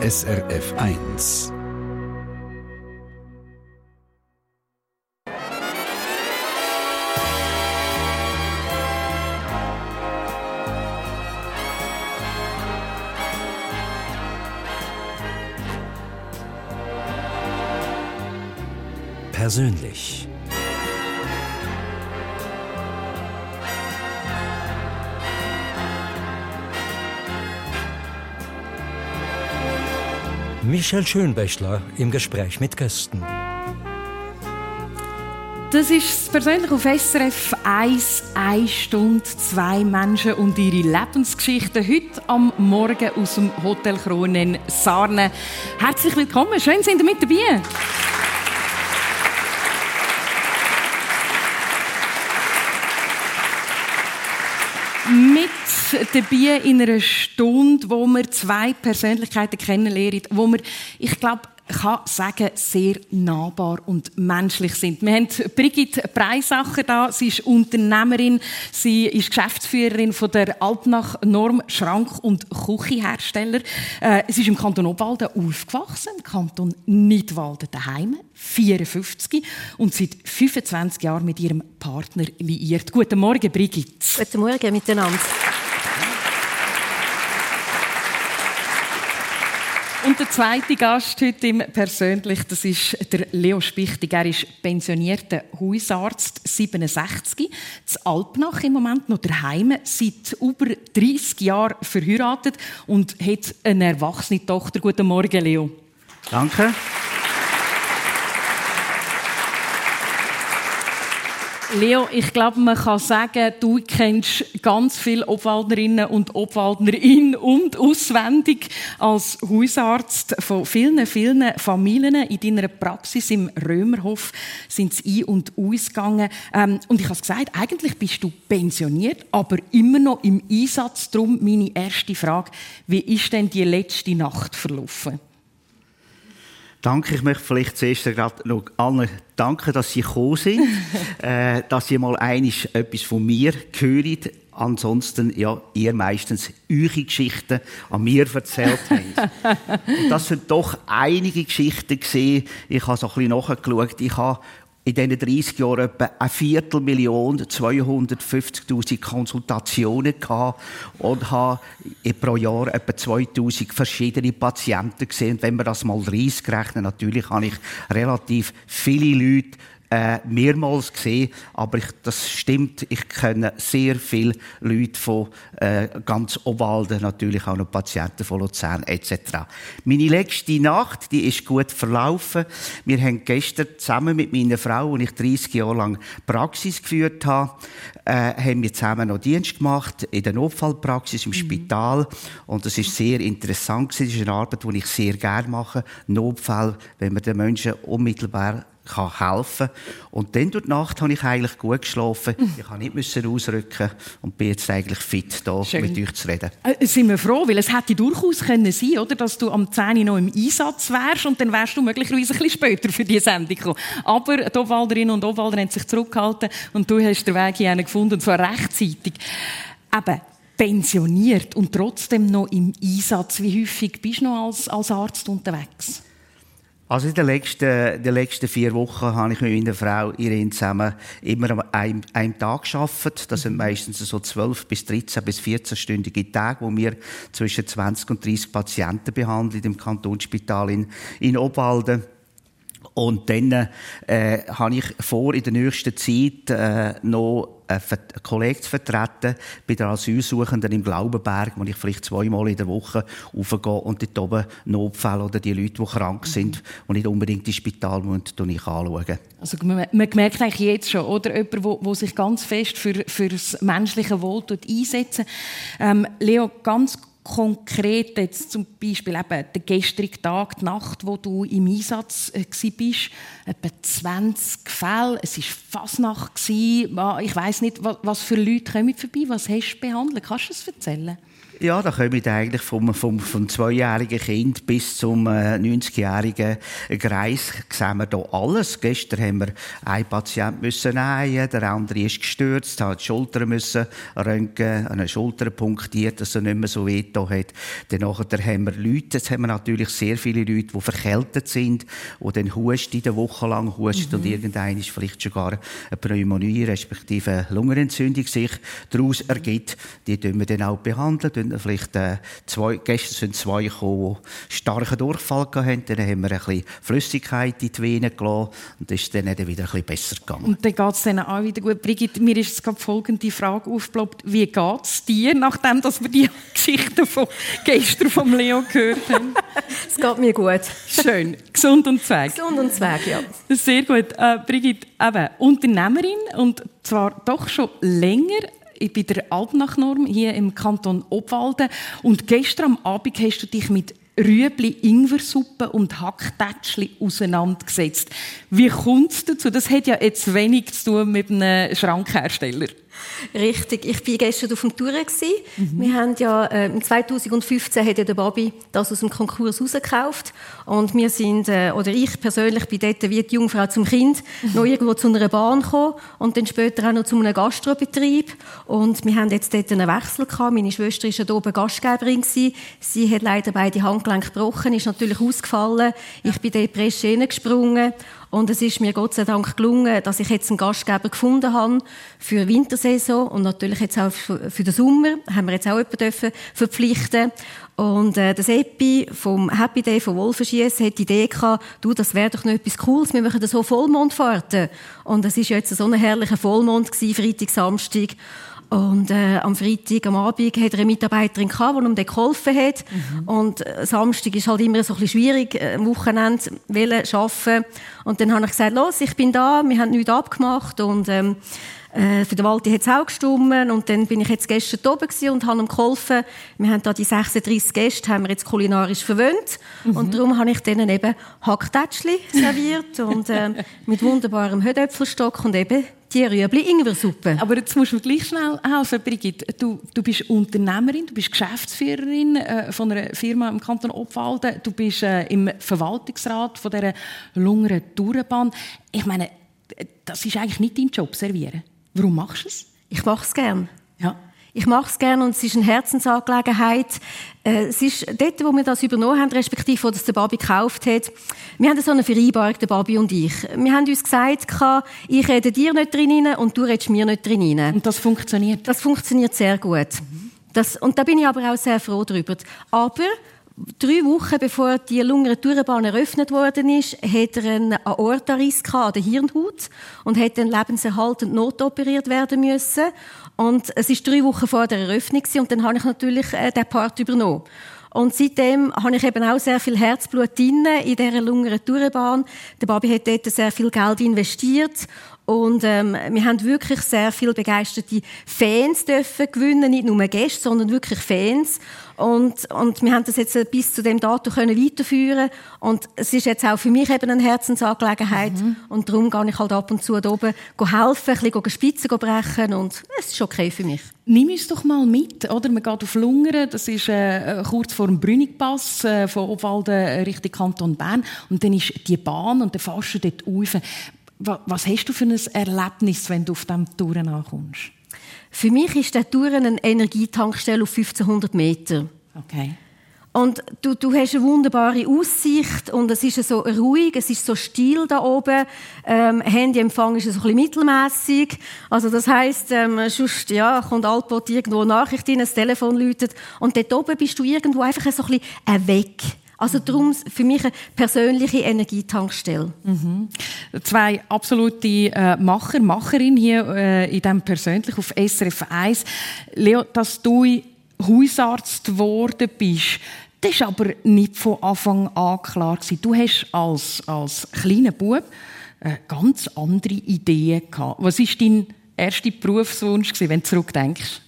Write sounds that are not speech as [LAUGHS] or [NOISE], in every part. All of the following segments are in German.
SRF 1. Persönlich. Michel Schönbächler im Gespräch mit Gästen. Das ist persönlich auf SRF 1, 1 Stunde, zwei Menschen und ihre Lebensgeschichten. Heute am Morgen aus dem Hotel Kronen Sarne. Herzlich willkommen, schön sind ihr mit dabei. mit dabei in einer Stunde, wo wir zwei Persönlichkeiten kennenlernen, wo wir, ich glaube, kann sagen, sehr nahbar und menschlich sind. Wir haben Brigitte Breisacher da. Sie ist Unternehmerin. Sie ist Geschäftsführerin von der Altnach Norm Schrank- und Küchenhersteller. Äh, sie ist im Kanton Obwalden aufgewachsen, im Kanton Nidwalden daheim, 54 und seit 25 Jahren mit ihrem Partner liiert. Guten Morgen, Brigitte. Guten Morgen miteinander. Und der zweite Gast heute im Persönlich, das ist der Leo Spichtig. Er ist pensionierter Hausarzt, 67, zu Alpnach im Moment noch daheim, seit über 30 Jahren verheiratet und hat eine erwachsene Tochter. Guten Morgen, Leo. Danke. Leo, ich glaube, man kann sagen, du kennst ganz viele Obwaldnerinnen und Obwaldner in- und auswendig als Hausarzt von vielen, vielen Familien. In deiner Praxis im Römerhof sind sie ein- und ausgegangen. Ähm, und ich habe es gesagt, eigentlich bist du pensioniert, aber immer noch im Einsatz. Darum meine erste Frage, wie ist denn die letzte Nacht verlaufen? Danke. Ich möchte vielleicht zuerst gerade noch allen danken, dass Sie gekommen sind, [LAUGHS] äh, dass Sie mal einig etwas von mir hören. Ansonsten, ja, ihr meistens eure Geschichten an mir erzählt habt. [LAUGHS] Und das sind doch einige Geschichten gesehen. Ich habe so ein bisschen nachgeschaut. Ich habe in diesen 30 Jahren etwa eine Viertelmillion, 250.000 Konsultationen gehabt und habe pro Jahr etwa 2000 verschiedene Patienten gesehen. Und wenn wir das mal 30 rechnen, natürlich habe ich relativ viele Leute äh, mehrmals gesehen, aber ich, das stimmt, ich kenne sehr viele Leute von äh, ganz Obwalden, natürlich auch noch Patienten von Luzern etc. Meine letzte Nacht, die ist gut verlaufen. Wir haben gestern zusammen mit meiner Frau, und ich 30 Jahre lang Praxis geführt habe, äh, haben wir zusammen noch Dienst gemacht in der Notfallpraxis im mhm. Spital und das ist sehr interessant. Das ist eine Arbeit, die ich sehr gerne mache. Notfall, wenn man den Menschen unmittelbar kann helfen Und dann durch die Nacht habe ich eigentlich gut geschlafen. Ich musste nicht müssen ausrücken und bin jetzt eigentlich fit, da mit euch zu reden. Äh, sind wir froh, weil es hätte durchaus können sein oder, dass du am 10 Uhr noch im Einsatz wärst und dann wärst du möglicherweise ein bisschen später für die Sendung gekommen. Aber die Obwalderinnen und Obwalder haben sich zurückgehalten und du hast den Weg hier gefunden, und zwar rechtzeitig. Eben, pensioniert und trotzdem noch im Einsatz. Wie häufig bist du noch als, als Arzt unterwegs? Also in den letzten, den letzten vier Wochen habe ich mit meiner Frau Irene zusammen immer an einem, einem Tag gearbeitet. Das sind meistens so 12 bis 13 bis 14-stündige Tage, wo wir zwischen 20 und 30 Patienten behandeln im Kantonsspital in, in Obwalden. Und dann äh, habe ich vor, in der nächsten Zeit äh, noch einen Kollegen zu vertreten bei den Asylsuchenden im Glaubenberg, wo ich vielleicht zweimal in der Woche aufgehe und dort oben Notfälle oder die Leute, die krank sind und nicht unbedingt ins Spital müssen, ich anschauen. Also man, man merkt eigentlich jetzt schon, oder? Jemand, der sich ganz fest für, für das menschliche Wohl einsetzt. Ähm, Leo, ganz konkret jetzt zum Beispiel eben der gestrige Tag, die Nacht, wo du im Einsatz äh, bist, etwa 20 Fälle. Es war Fasnacht. Ich weiß nicht, was für Leute kommen vorbei. Was hast du behandelt? Kannst du es erzählen? Ja, da kommen eigentlich vom, vom, vom zweijährigen Kind bis zum äh, 90-jährigen Greis sehen wir da alles. Gestern haben wir einen Patienten müssen nähen, der andere ist gestürzt, hat die Schulter müssen röntgen, eine Schulter punktiert, dass er nicht mehr so weh hat. Dann nachher haben wir Leute, jetzt haben wir natürlich sehr viele Leute, die verkältet sind, die dann husten, eine Woche lang husten mhm. und irgendein ist vielleicht sogar eine Pneumonie, respektive eine Lungenentzündung sich daraus ergibt. Die tun wir dann auch behandeln, dann vielleicht äh, zwei, gestern sind zwei gekommen, die starken Durchfall hatten. Dann haben wir ein bisschen Flüssigkeit in die Venen gelassen und das ist dann wieder ein bisschen besser gegangen. Und dann geht es dann auch wieder gut. Brigitte, mir ist jetzt folgende Frage aufgeploppt. Wie geht es dir, nachdem dass wir die [LAUGHS] Geschichte von gestern vom Leo gehört haben? [LAUGHS] es geht mir gut. Schön. Gesund und zweig. Gesund und zweig, ja. Sehr gut. Äh, Brigitte, eben, Unternehmerin und zwar doch schon länger ich bin der Alpnachnorm hier im Kanton Obwalden. Und gestern am Abend hast du dich mit Rüebli, Ingwersuppe und Hacktätschli auseinandergesetzt. Wie kommt es dazu? Das hat ja jetzt wenig zu tun mit einem Schrankhersteller. Richtig. Ich war gestern auf dem Tour. Mhm. Wir haben ja, äh, 2015 hat ja der Bobby das aus dem Konkurs rausgekauft. Und wir sind, äh, oder ich persönlich, bin dort wie die Jungfrau zum Kind, mhm. noch irgendwo zu einer Bahn gekommen und dann später auch noch zu einem Gastrobetrieb. Und wir haben jetzt dort einen Wechsel gehabt. Meine Schwester war ja oben Gastgeberin. Gewesen. Sie hat leider beide Handgelenke gebrochen, ist natürlich ausgefallen. Ja. Ich bin dort presch gesprungen und es ist mir Gott sei Dank gelungen, dass ich jetzt einen Gastgeber gefunden habe für die Wintersaison und natürlich jetzt auch für den Sommer haben wir jetzt auch jemanden verpflichten und äh, das Epi vom Happy Day von Wolfenschiess hat die Idee gehabt, du, das wäre doch noch etwas Cooles, wir machen so Vollmondfahrten. Und es ist jetzt so ein herrlicher Vollmond gewesen, Freitag, Samstag. Und äh, am Freitag, am Abend, hat er eine Mitarbeiterin gehabt, die ihm geholfen hat. Mhm. Und äh, Samstag ist halt immer so ein bisschen schwierig, äh, am Wochenende wollen arbeiten. Und dann habe ich gesagt, los, ich bin da, wir haben nichts abgemacht und ähm, äh, für den Walti hat es auch gestimmt und dann bin ich jetzt gestern oben und habe ihm geholfen. Wir haben da die 36 Gäste, haben wir jetzt kulinarisch verwöhnt mhm. und darum habe ich denen eben Hacktätschli serviert [LAUGHS] und äh, mit wunderbarem Hödöpfelstock und eben die Rüebli-Ingwersuppe. Aber jetzt musst du mir gleich schnell helfen, Brigitte. Du, du bist Unternehmerin, du bist Geschäftsführerin äh, von einer Firma im Kanton Obwalden, du bist äh, im Verwaltungsrat von dieser Lungeren Tourenbahn. Ich meine, das ist eigentlich nicht dein Job, servieren. Warum machst du es? Ich mache es gern. Ja. Ich mache es gerne und es ist eine Herzensangelegenheit. Äh, es ist dort, wo wir das übernommen haben, respektive wo das der Babi gekauft hat. Wir haben so eine Vereinbarung, der Babi und ich. Wir haben uns gesagt, ich rede dir nicht drin und du redest mir nicht drin. Und das funktioniert? Das funktioniert sehr gut. Das, und da bin ich aber auch sehr froh darüber. Aber drei Wochen bevor die Lungere Tourenbahn eröffnet worden ist, hat er einen Aortariss an der Hirnhaut und hat dann lebenserhaltend notoperiert werden müssen. Und es ist drei Wochen vor der Eröffnung und dann habe ich natürlich äh, den Part übernommen. Und seitdem habe ich eben auch sehr viel Herzblut drin in dieser Lungeren Tourenbahn. Der Babi hat dort sehr viel Geld investiert und ähm, wir haben wirklich sehr viel begeisterte Fans dürfen gewinnen, nicht nur Gäste, sondern wirklich Fans. Und, und wir haben das jetzt bis zu dem Datum können weiterführen und es ist jetzt auch für mich eben eine Herzensangelegenheit mhm. und darum gehe ich halt ab und zu da oben helfen, ein bisschen Spitzen brechen und es ist okay für mich. Nimm uns doch mal mit, oder? Man geht auf Lungern, das ist äh, kurz vor dem Brünigpass äh, von Obwalden Richtung Kanton Bern und dann ist die Bahn und dann fährst du dort rauf. Was hast du für ein Erlebnis, wenn du auf diesem Touren ankommst? Für mich ist der Touren eine Energietankstelle auf 1500 Meter. Okay. Und du, du hast eine wunderbare Aussicht und es ist so ruhig, es ist so still da oben. Ähm, Handyempfang ist so ein bisschen mittelmässig. Also das heisst, ähm, sonst, ja, kommt altbot irgendwo eine Nachricht rein, das Telefon läutet und dort oben bist du irgendwo einfach so ein bisschen weg. Also darum für mich eine persönliche Energietankstelle. Mhm. Zwei absolute äh, Macher, Macherin hier äh, in dem persönlich auf SRF 1. Leo, dass du Hausarzt geworden bist, das war aber nicht von Anfang an klar. Gewesen. Du hast als, als kleiner Bub äh, ganz andere Ideen gehabt. Was war dein erster Berufswunsch, gewesen, wenn du zurückdenkst?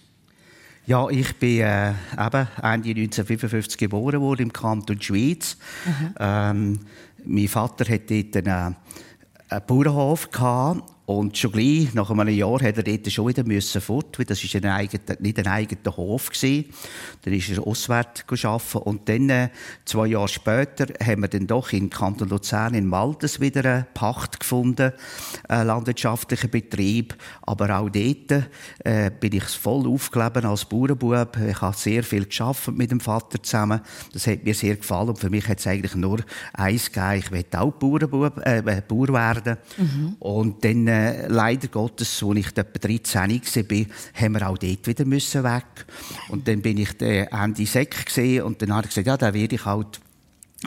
Ja, ich bin äh, eben Ende 1955 geboren worden im Kanton Schweiz. Mhm. Ähm, mein Vater hatte dort einen, einen Bauernhof gehabt Und schon gleich, nach einem Jahr, hat er dort schon wieder müssen fort, weil das ist ein eigener, nicht ein eigener Hof gewesen. Dann ist er auswärts arbeiten. Und dann, äh, zwei Jahre später, haben wir dann doch in Kanton Luzern in Maltes wieder eine Pacht gefunden, einen landwirtschaftlichen Betrieb. Aber auch dort äh, bin ich voll aufgelebt als Bauernbub. Ich habe sehr viel geschafft mit dem Vater zusammen. Das hat mir sehr gefallen. Und für mich hat es eigentlich nur eins gegeben. Ich will auch Bauernbub, äh, Bauer werden. Mhm. Und dann, äh, äh, leider Gottes, als ich etwa 13 war, haben wir auch dort wieder müssen weg. Und dann bin ich Ende Sek gesehen und dann habe ich gesagt, ja, dann werde ich halt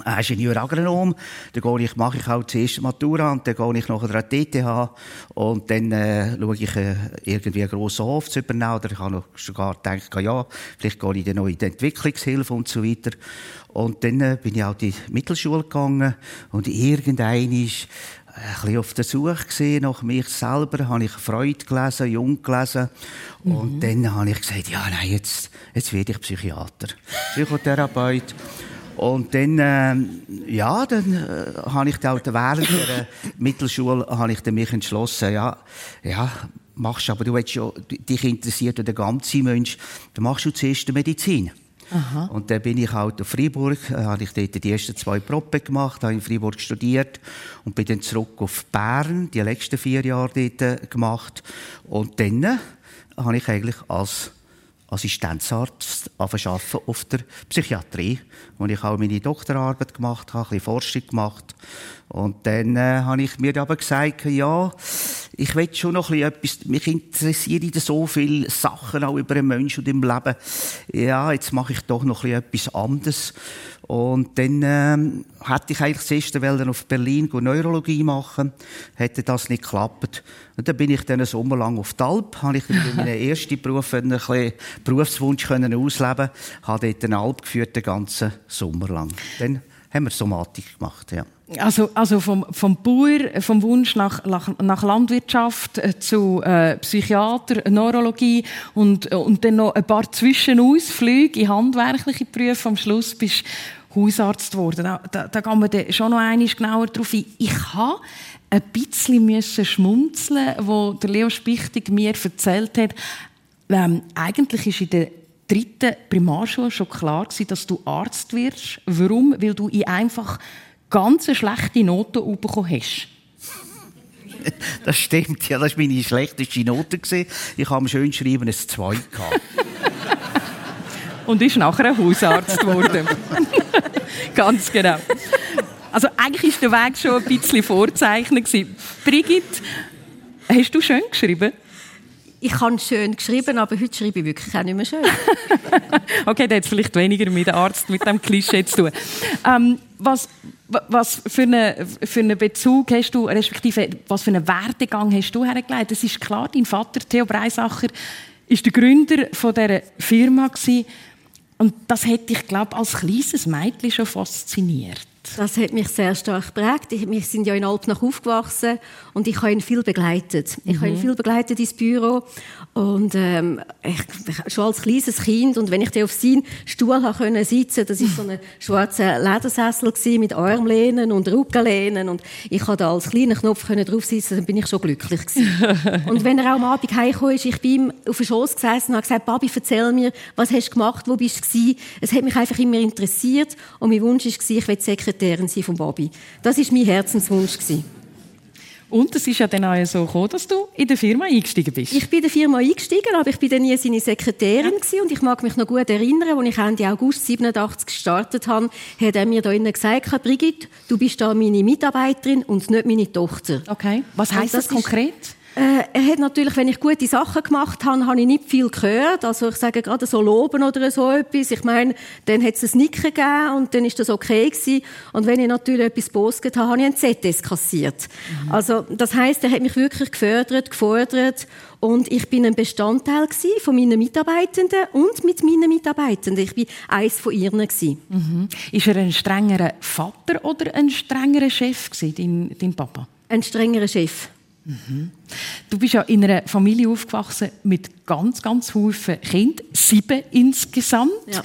Ingenieur Agronom, dann ich, mache ich auch zuerst Matura und dann gehe ich nachher an die TTH und dann äh, schaue ich äh, irgendwie einen grossen Hof zu übernehmen oder ich habe noch sogar gedacht, ja, vielleicht gehe ich dann noch in die Entwicklungshilfe und so weiter. Und dann äh, bin ich auch in die Mittelschule gegangen und irgendein ist ein bisschen auf der Suche gesehen nach mich selber, habe ich Freude gelesen, Jung gelesen mhm. und dann habe ich gesagt, ja, nein, jetzt, jetzt werde ich Psychiater, Psychotherapeut. Und dann, äh, ja, dann äh, habe ich dann während der Mittelschule habe ich dann mich entschlossen, ja, ja, machst aber du willst ja, dich interessiert der ganze Mensch, dann machst du zuerst die Medizin. Aha. Und dann bin ich halt auf Freiburg, äh, habe ich dort die ersten zwei Probe gemacht, habe in Freiburg studiert und bin dann zurück auf Bern, die letzten vier Jahre dort äh, gemacht. Und dann äh, habe ich eigentlich als Assistenzarzt arbeiten auf der Psychiatrie, wo ich auch meine Doktorarbeit gemacht habe, ein bisschen Forschung gemacht. Und dann äh, habe ich mir aber gesagt, ja, ich will schon noch ein bisschen etwas, mich interessieren so viele Sachen auch über den Menschen und im Leben. Ja, jetzt mache ich doch noch ein bisschen etwas anderes. Und dann ähm, hätte ich eigentlich zuerst wollen auf Berlin Neurologie machen, hätte das nicht geklappt. Und dann bin ich dann einen Sommer lang auf die Alp, habe ich meinen [LAUGHS] ersten Beruf, einen Berufswunsch können ausleben, habe dort eine Alp geführt den ganzen Sommer lang. Dann haben wir Somatik gemacht, ja. Also, also vom, vom Bauer, vom Wunsch nach, nach Landwirtschaft äh, zu äh, Psychiater, Neurologie und, und dann noch ein paar Zwischenausflüge in handwerkliche Berufe. Am Schluss bist du Hausarzt geworden. Da, da, da gehen wir dann schon noch einmal genauer drauf ein. Ich habe ein bisschen müssen schmunzeln, wo der Leo Spichtig mir erzählt hat. Ähm, eigentlich ist in der dritten Primarschule schon klar gewesen, dass du Arzt wirst. Warum? Weil du in einfach ganz schlechte Noten bekommen hast. [LAUGHS] Das stimmt, ja, das war meine schlechteste Note. Ich habe am schön schreiben ein 2 [LAUGHS] Und ist nachher ein Hausarzt geworden. [LAUGHS] ganz genau. Also eigentlich war der Weg schon ein bisschen vorzeichnet. Brigitte, hast du schön geschrieben? Ich habe schön geschrieben, aber heute schreibe ich wirklich auch nicht mehr schön. [LAUGHS] okay, das hat vielleicht weniger mit dem Arzt, mit dem Klischee zu tun. Ähm, was, was für einen, für einen Bezug hast du, respektive was für einen Werdegang hast du hergelegt? Es ist klar, dein Vater, Theo Breisacher, ist der Gründer von dieser Firma gewesen. und das hätte ich glaube als kleines Mädchen schon fasziniert. Das hat mich sehr stark geprägt. Wir sind ja in Alpnach aufgewachsen und ich habe ihn viel begleitet. Ich mhm. habe ihn mhm. viel begleitet ins Büro und ähm, ich, schon als kleines Kind und wenn ich auf seinen Stuhl habe können sitzen, das ist so ein [LAUGHS] schwarzer Ledersessel mit Armlehnen und Rückenlehnen und ich habe da als kleiner Knopf können drauf sitzen, dann bin ich schon glücklich [LAUGHS] und wenn er auch am Abend heimgekommen ist, ich bin ihm auf den Schoß gesessen und habe gesagt, Papi, erzähl mir, was hast du gemacht, wo bist du gewesen? Es hat mich einfach immer interessiert und mein Wunsch war, ich will Sekretärin sein von Bobby. Das ist mein Herzenswunsch. Und es ist ja dann auch so gekommen, dass du in der Firma eingestiegen bist. Ich bin in der Firma eingestiegen, aber ich bin dann nie seine Sekretärin ja. und ich mag mich noch gut erinnern, als ich Ende August 87 gestartet habe, hat er mir da innen gesagt, Brigitte, du bist da meine Mitarbeiterin und nicht meine Tochter. Okay. Was heißt das, das konkret? Äh, er hat natürlich, wenn ich gute Sachen gemacht habe, habe ich nicht viel gehört. Also ich sage gerade so loben oder so etwas. Ich meine, dann hat es ein Nicken gegeben und dann ist das okay gewesen. Und wenn ich natürlich etwas postet habe, habe ich ein ZS kassiert. Mhm. Also das heißt, er hat mich wirklich gefördert, gefordert und ich bin ein Bestandteil von meinen Mitarbeitenden und mit meinen Mitarbeitenden. Ich bin eins von ihnen Mhm. Ist er ein strengerer Vater oder ein strengerer Chef gewesen, dein, dein Papa? Ein strengerer Chef. Du bist ja in einer Familie aufgewachsen mit ganz, ganz vielen Kindern, sieben insgesamt. Ja.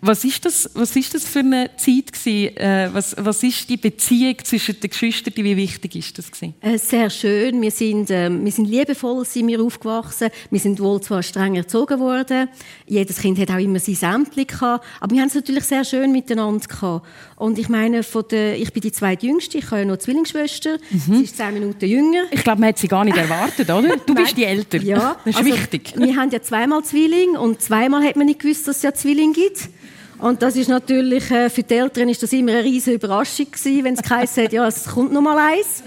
Was ist das, was ist das für eine Zeit gewesen? Äh, was, was ist die Beziehung zwischen den Geschwistern? Wie wichtig ist das gewesen? Äh, sehr schön. Wir sind, äh, wir sind liebevoll, sind wir aufgewachsen. Wir sind wohl zwar streng erzogen worden. Jedes Kind hat auch immer sein Sämtchen gehabt. Aber wir haben es natürlich sehr schön miteinander gehabt. Und ich meine, von der, ich bin die zweitjüngste, ich habe ja noch Zwillingsschwester. Mhm. Sie ist zehn Minuten jünger. Ich glaube, man hat sie gar nicht erwartet, oder? Du bist die Ältere. Ja. Das ist also, wichtig. Wir haben ja zweimal Zwilling und zweimal hat man nicht gewusst, dass es ja Zwilling gibt. Und das ist natürlich, äh, für die Eltern ist das immer eine riesige Überraschung gewesen, wenn es geheißen hat, ja, es kommt noch mal eins.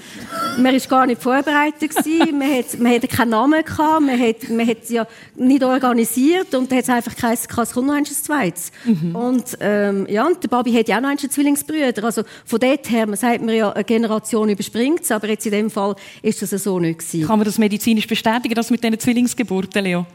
Man ist gar nicht vorbereitet gewesen, man hat, man hatte keinen Namen gehabt, man hat, man hat es ja nicht organisiert und dann hat es einfach geheißen, es kommt noch eins zweites. Mhm. Und, ähm, ja, und der Babi hat ja auch noch einen Zwillingsbrüder. Also, von dort her, man sagt mir ja, eine Generation überspringt es, aber jetzt in dem Fall ist das so nicht gewesen. Kann man das medizinisch bestätigen, das mit diesen Zwillingsgeburten, Leo?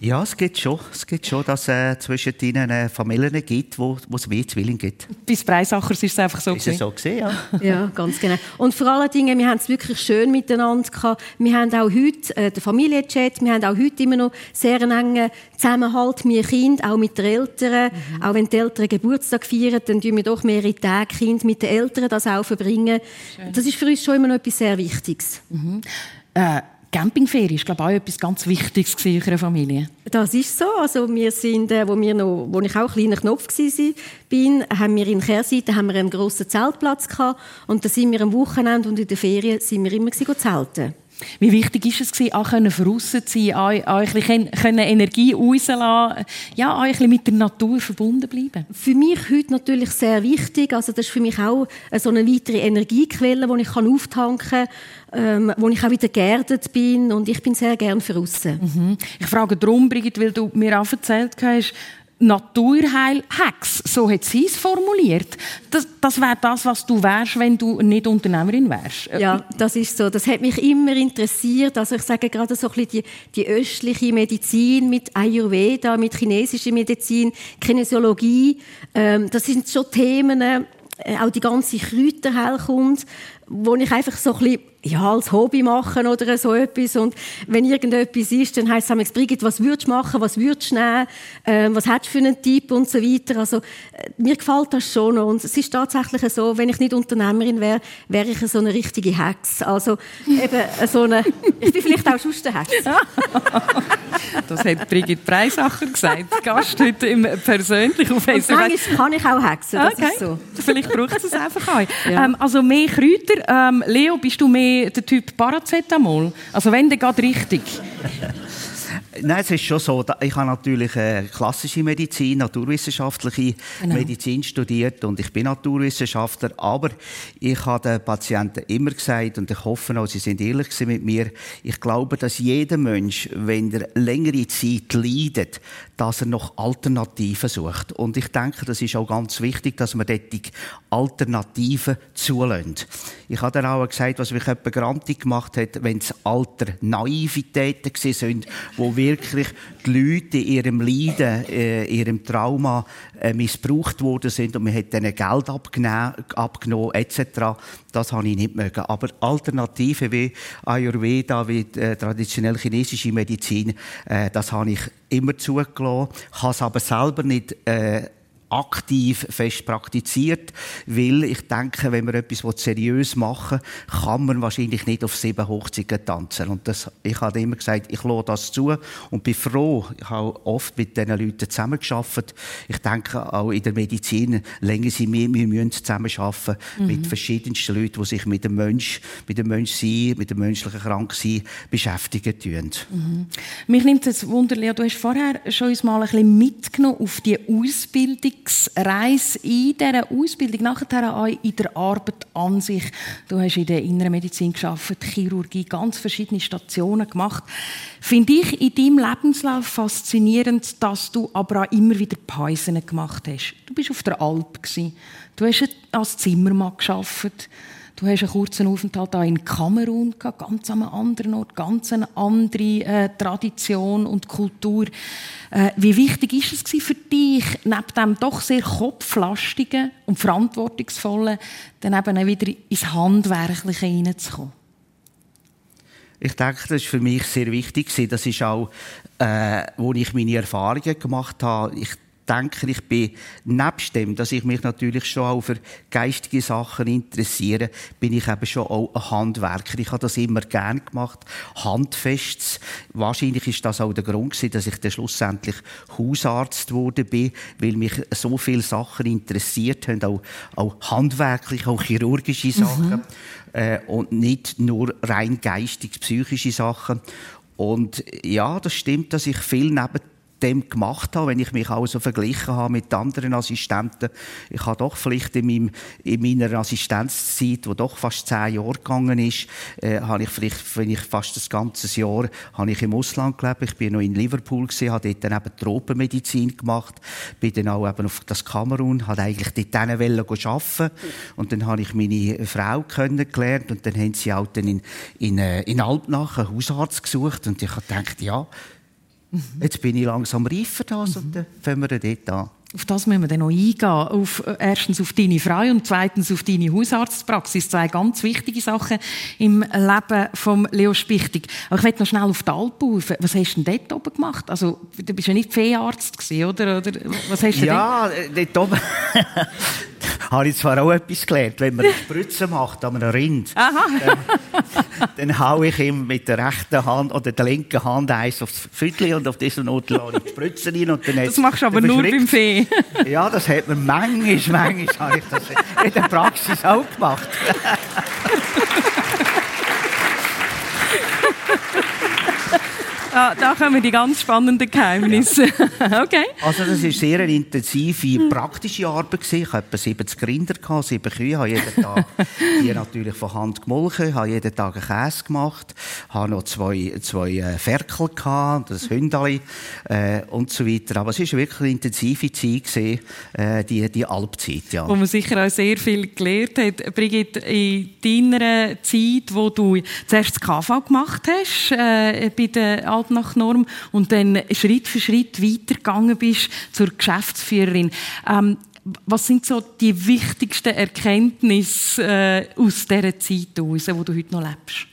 Ja, es gibt schon, es gibt schon dass es äh, zwischen ihnen äh, Familien gibt, wo, wo es mehr Zwillinge gibt. Bis Breisachers ist es einfach so ist es so gesehen, ja. [LAUGHS] ja, ganz genau. Und vor allen Dingen, wir haben es wirklich schön miteinander gehabt. Wir haben auch heute äh, den Familienchat, wir haben auch heute immer noch sehr einen engen Zusammenhalt, wir Kinder, auch mit den Eltern. Mhm. Auch wenn die Eltern Geburtstag feiern, dann tun wir doch mehrere Tage Kind mit den Eltern das auch verbringen. Schön. Das ist für uns schon immer noch etwas sehr Wichtiges. Mhm. Äh Campingferie ist glaube ich, auch etwas ganz Wichtiges in eurer Familie. Das ist so. Also wir sind, äh, wo, wir noch, wo ich auch ein kleiner Knopf war, bin, haben wir in Kehrseite haben wir einen grossen Zeltplatz gehabt und da sind wir am Wochenende und in der Ferien sind wir immer zelten. Wie wichtig ist es gewesen, auch können draussen zu sein, auch, auch ein können Energie rauslassen, ja, auch ein mit der Natur verbunden bleiben? Für mich heute natürlich sehr wichtig. Also das ist für mich auch so eine weitere Energiequelle, die ich auftanken kann, ähm, wo ich auch wieder geerdet bin und ich bin sehr gern draussen. Mhm. Ich frage darum, Brigitte, weil du mir auch erzählt hast, Naturheil-Hex, so hat sie es formuliert. Das, das wäre das, was du wärst, wenn du nicht Unternehmerin wärst. Ja, das ist so. Das hat mich immer interessiert. Also ich sage gerade so ein bisschen die, die östliche Medizin mit Ayurveda, mit chinesischer Medizin, Kinesiologie. Ähm, das sind schon Themen, äh, auch die ganze Kräuterheilkunde, wo ich einfach so ein bisschen ja, als Hobby machen oder so etwas. Und wenn irgendetwas ist, dann heisst es Brigitte, was würdest du machen, was würdest du nehmen, ähm, was hättest du für einen Typ und so weiter. Also, äh, mir gefällt das schon. Und es ist tatsächlich so, wenn ich nicht Unternehmerin wäre, wäre ich so eine richtige Hex. Also, eben so eine, ich bin vielleicht auch sonst eine Hex. [LAUGHS] das hat Brigitte Preisacher gesagt. Gast heute im persönlich auf Facebook. Manchmal kann ich auch hexen, das okay. ist so. Vielleicht braucht es einfach auch. Ja. Ähm, also mehr Kräuter. Ähm, Leo, bist du mehr der Typ Paracetamol? Also wenn, dann geht richtig. Nein, es ist schon so. Ich habe natürlich äh, klassische Medizin, naturwissenschaftliche genau. Medizin studiert und ich bin Naturwissenschaftler. Aber ich habe den Patienten immer gesagt und ich hoffe auch, sie sind ehrlich mit mir. Ich glaube, dass jeder Mensch, wenn er längere Zeit leidet, dass er noch Alternativen sucht. Und ich denke, das ist auch ganz wichtig, dass man dort Alternativen zulässt. Ich habe dann auch gesagt, was mich jemand grantig gemacht hat, wenn es Alternativitäten sind, wo wirklich die Leute in ihrem Leiden, äh, in ihrem Trauma äh, missbraucht worden sind und man hat ihnen Geld abgenommen, abgenommen etc. Das habe ich nicht mögen. Aber Alternativen wie Ayurveda, wie äh, traditionelle chinesische Medizin, das habe ich immer zugelassen, habe es aber selber nicht äh, aktiv fest praktiziert, weil ich denke, wenn man etwas seriös machen will, kann man wahrscheinlich nicht auf sieben Hochzeiten tanzen. Und das, ich habe immer gesagt, ich lasse das zu und bin froh. Ich habe oft mit diesen Leuten zusammengearbeitet. Ich denke, auch in der Medizin länger sie mehr, wir müssen zusammenarbeiten mhm. mit verschiedensten Leuten, die sich mit dem Mensch, mit dem Menschsein, mit dem menschlichen Kranksein beschäftigen tun. Mhm. Mich nimmt es Wunder, du hast vorher schon uns mal ein bisschen mitgenommen auf die Ausbildung Ausbildungsreise in dieser Ausbildung, nachher auch in der Arbeit an sich. Du hast in der inneren Medizin geschafft, Chirurgie, ganz verschiedene Stationen gemacht. Finde ich in deinem Lebenslauf faszinierend, dass du aber auch immer wieder Pausen gemacht hast. Du bist auf der Alp Du hast als Zimmermann geschafft. Du hast einen kurzen Aufenthalt auch in Kamerun gehabt, ganz an einem anderen Ort, ganz eine andere äh, Tradition und Kultur. Äh, wie wichtig ist es für dich, neben dem doch sehr kopflastigen und verantwortungsvollen, dann eben wieder ins Handwerkliche hineinzukommen? Ich denke, das ist für mich sehr wichtig. Das ist auch, äh, wo ich meine Erfahrungen gemacht habe. Ich denke, ich bin, nebst dem, dass ich mich natürlich schon auch für geistige Sachen interessiere, bin ich eben schon auch ein Handwerker. Ich habe das immer gern gemacht. Handfestes. Wahrscheinlich ist das auch der Grund gewesen, dass ich dann schlussendlich Hausarzt wurde bin, weil mich so viele Sachen interessiert haben, auch, auch handwerklich, auch chirurgische Sachen. Mhm. Äh, und nicht nur rein geistig psychische Sachen. Und ja, das stimmt, dass ich viel neben dem gemacht habe, wenn ich mich auch so verglichen habe mit anderen Assistenten. Ich habe doch vielleicht in, meinem, in meiner Assistenzzeit, wo doch fast zehn Jahre gegangen ist, äh, habe ich vielleicht, wenn ich fast das ganze Jahr, habe ich im Ausland gelebt. Ich bin noch in Liverpool gewesen, habe dort dann eben Tropenmedizin gemacht, bin dann auch eben auf das Kamerun, habe eigentlich dort dann arbeiten und dann habe ich meine Frau kennengelernt und dann haben sie auch dann in, in, äh, in Altnach einen Hausarzt gesucht und ich habe gedacht, ja. Jetzt bin ich langsam reif für das mhm. und dann fangen wir dort an. Auf das müssen wir dann noch eingehen. Auf, äh, erstens auf deine Frau und zweitens auf deine Hausarztpraxis. Zwei ganz wichtige Sachen im Leben von Leo Spichtig. Aber ich möchte noch schnell auf die Alpen Was hast du denn dort oben gemacht? Also, du bist ja nicht Feenarzt gewesen, oder? oder was hast du ja, dort oben [LAUGHS] [LAUGHS] habe ich zwar auch etwas gelernt. Wenn man Spritze macht an einem Rind, dann, dann haue ich ihm mit der rechten Hand oder der linken Hand eins aufs Füdli und auf diese Not lade ich die Spritze rein. Und dann das machst du aber nur beim Fee. [LAUGHS] ja, das hat man manchmal, manchmal habe ich das in der Praxis auch gemacht. [LAUGHS] Ah, da kommen die ganz spannenden Geheimnisse. [LAUGHS] okay. Also das war sehr eine intensive, praktische Arbeit. Ich hatte etwa 70 Rinder, sieben Kühe, habe jeden Tag [LAUGHS] die natürlich von Hand gemolken, habe jeden Tag einen Käse gemacht, habe noch zwei, zwei äh, Ferkel gehabt, das Hündali äh, und so weiter. Aber es war wirklich eine intensive Zeit, gewesen, äh, die, die Alpzeit. Ja. Wo man sicher auch sehr viel gelernt hat. Brigitte, in deiner Zeit, wo du zuerst das KV gemacht hast, äh, bei den Alp halt nach Norm und dann Schritt für Schritt weitergegangen bist zur Geschäftsführerin. Ähm, was sind so die wichtigsten Erkenntnisse äh, aus dieser Zeit, heraus, wo du heute noch lebst?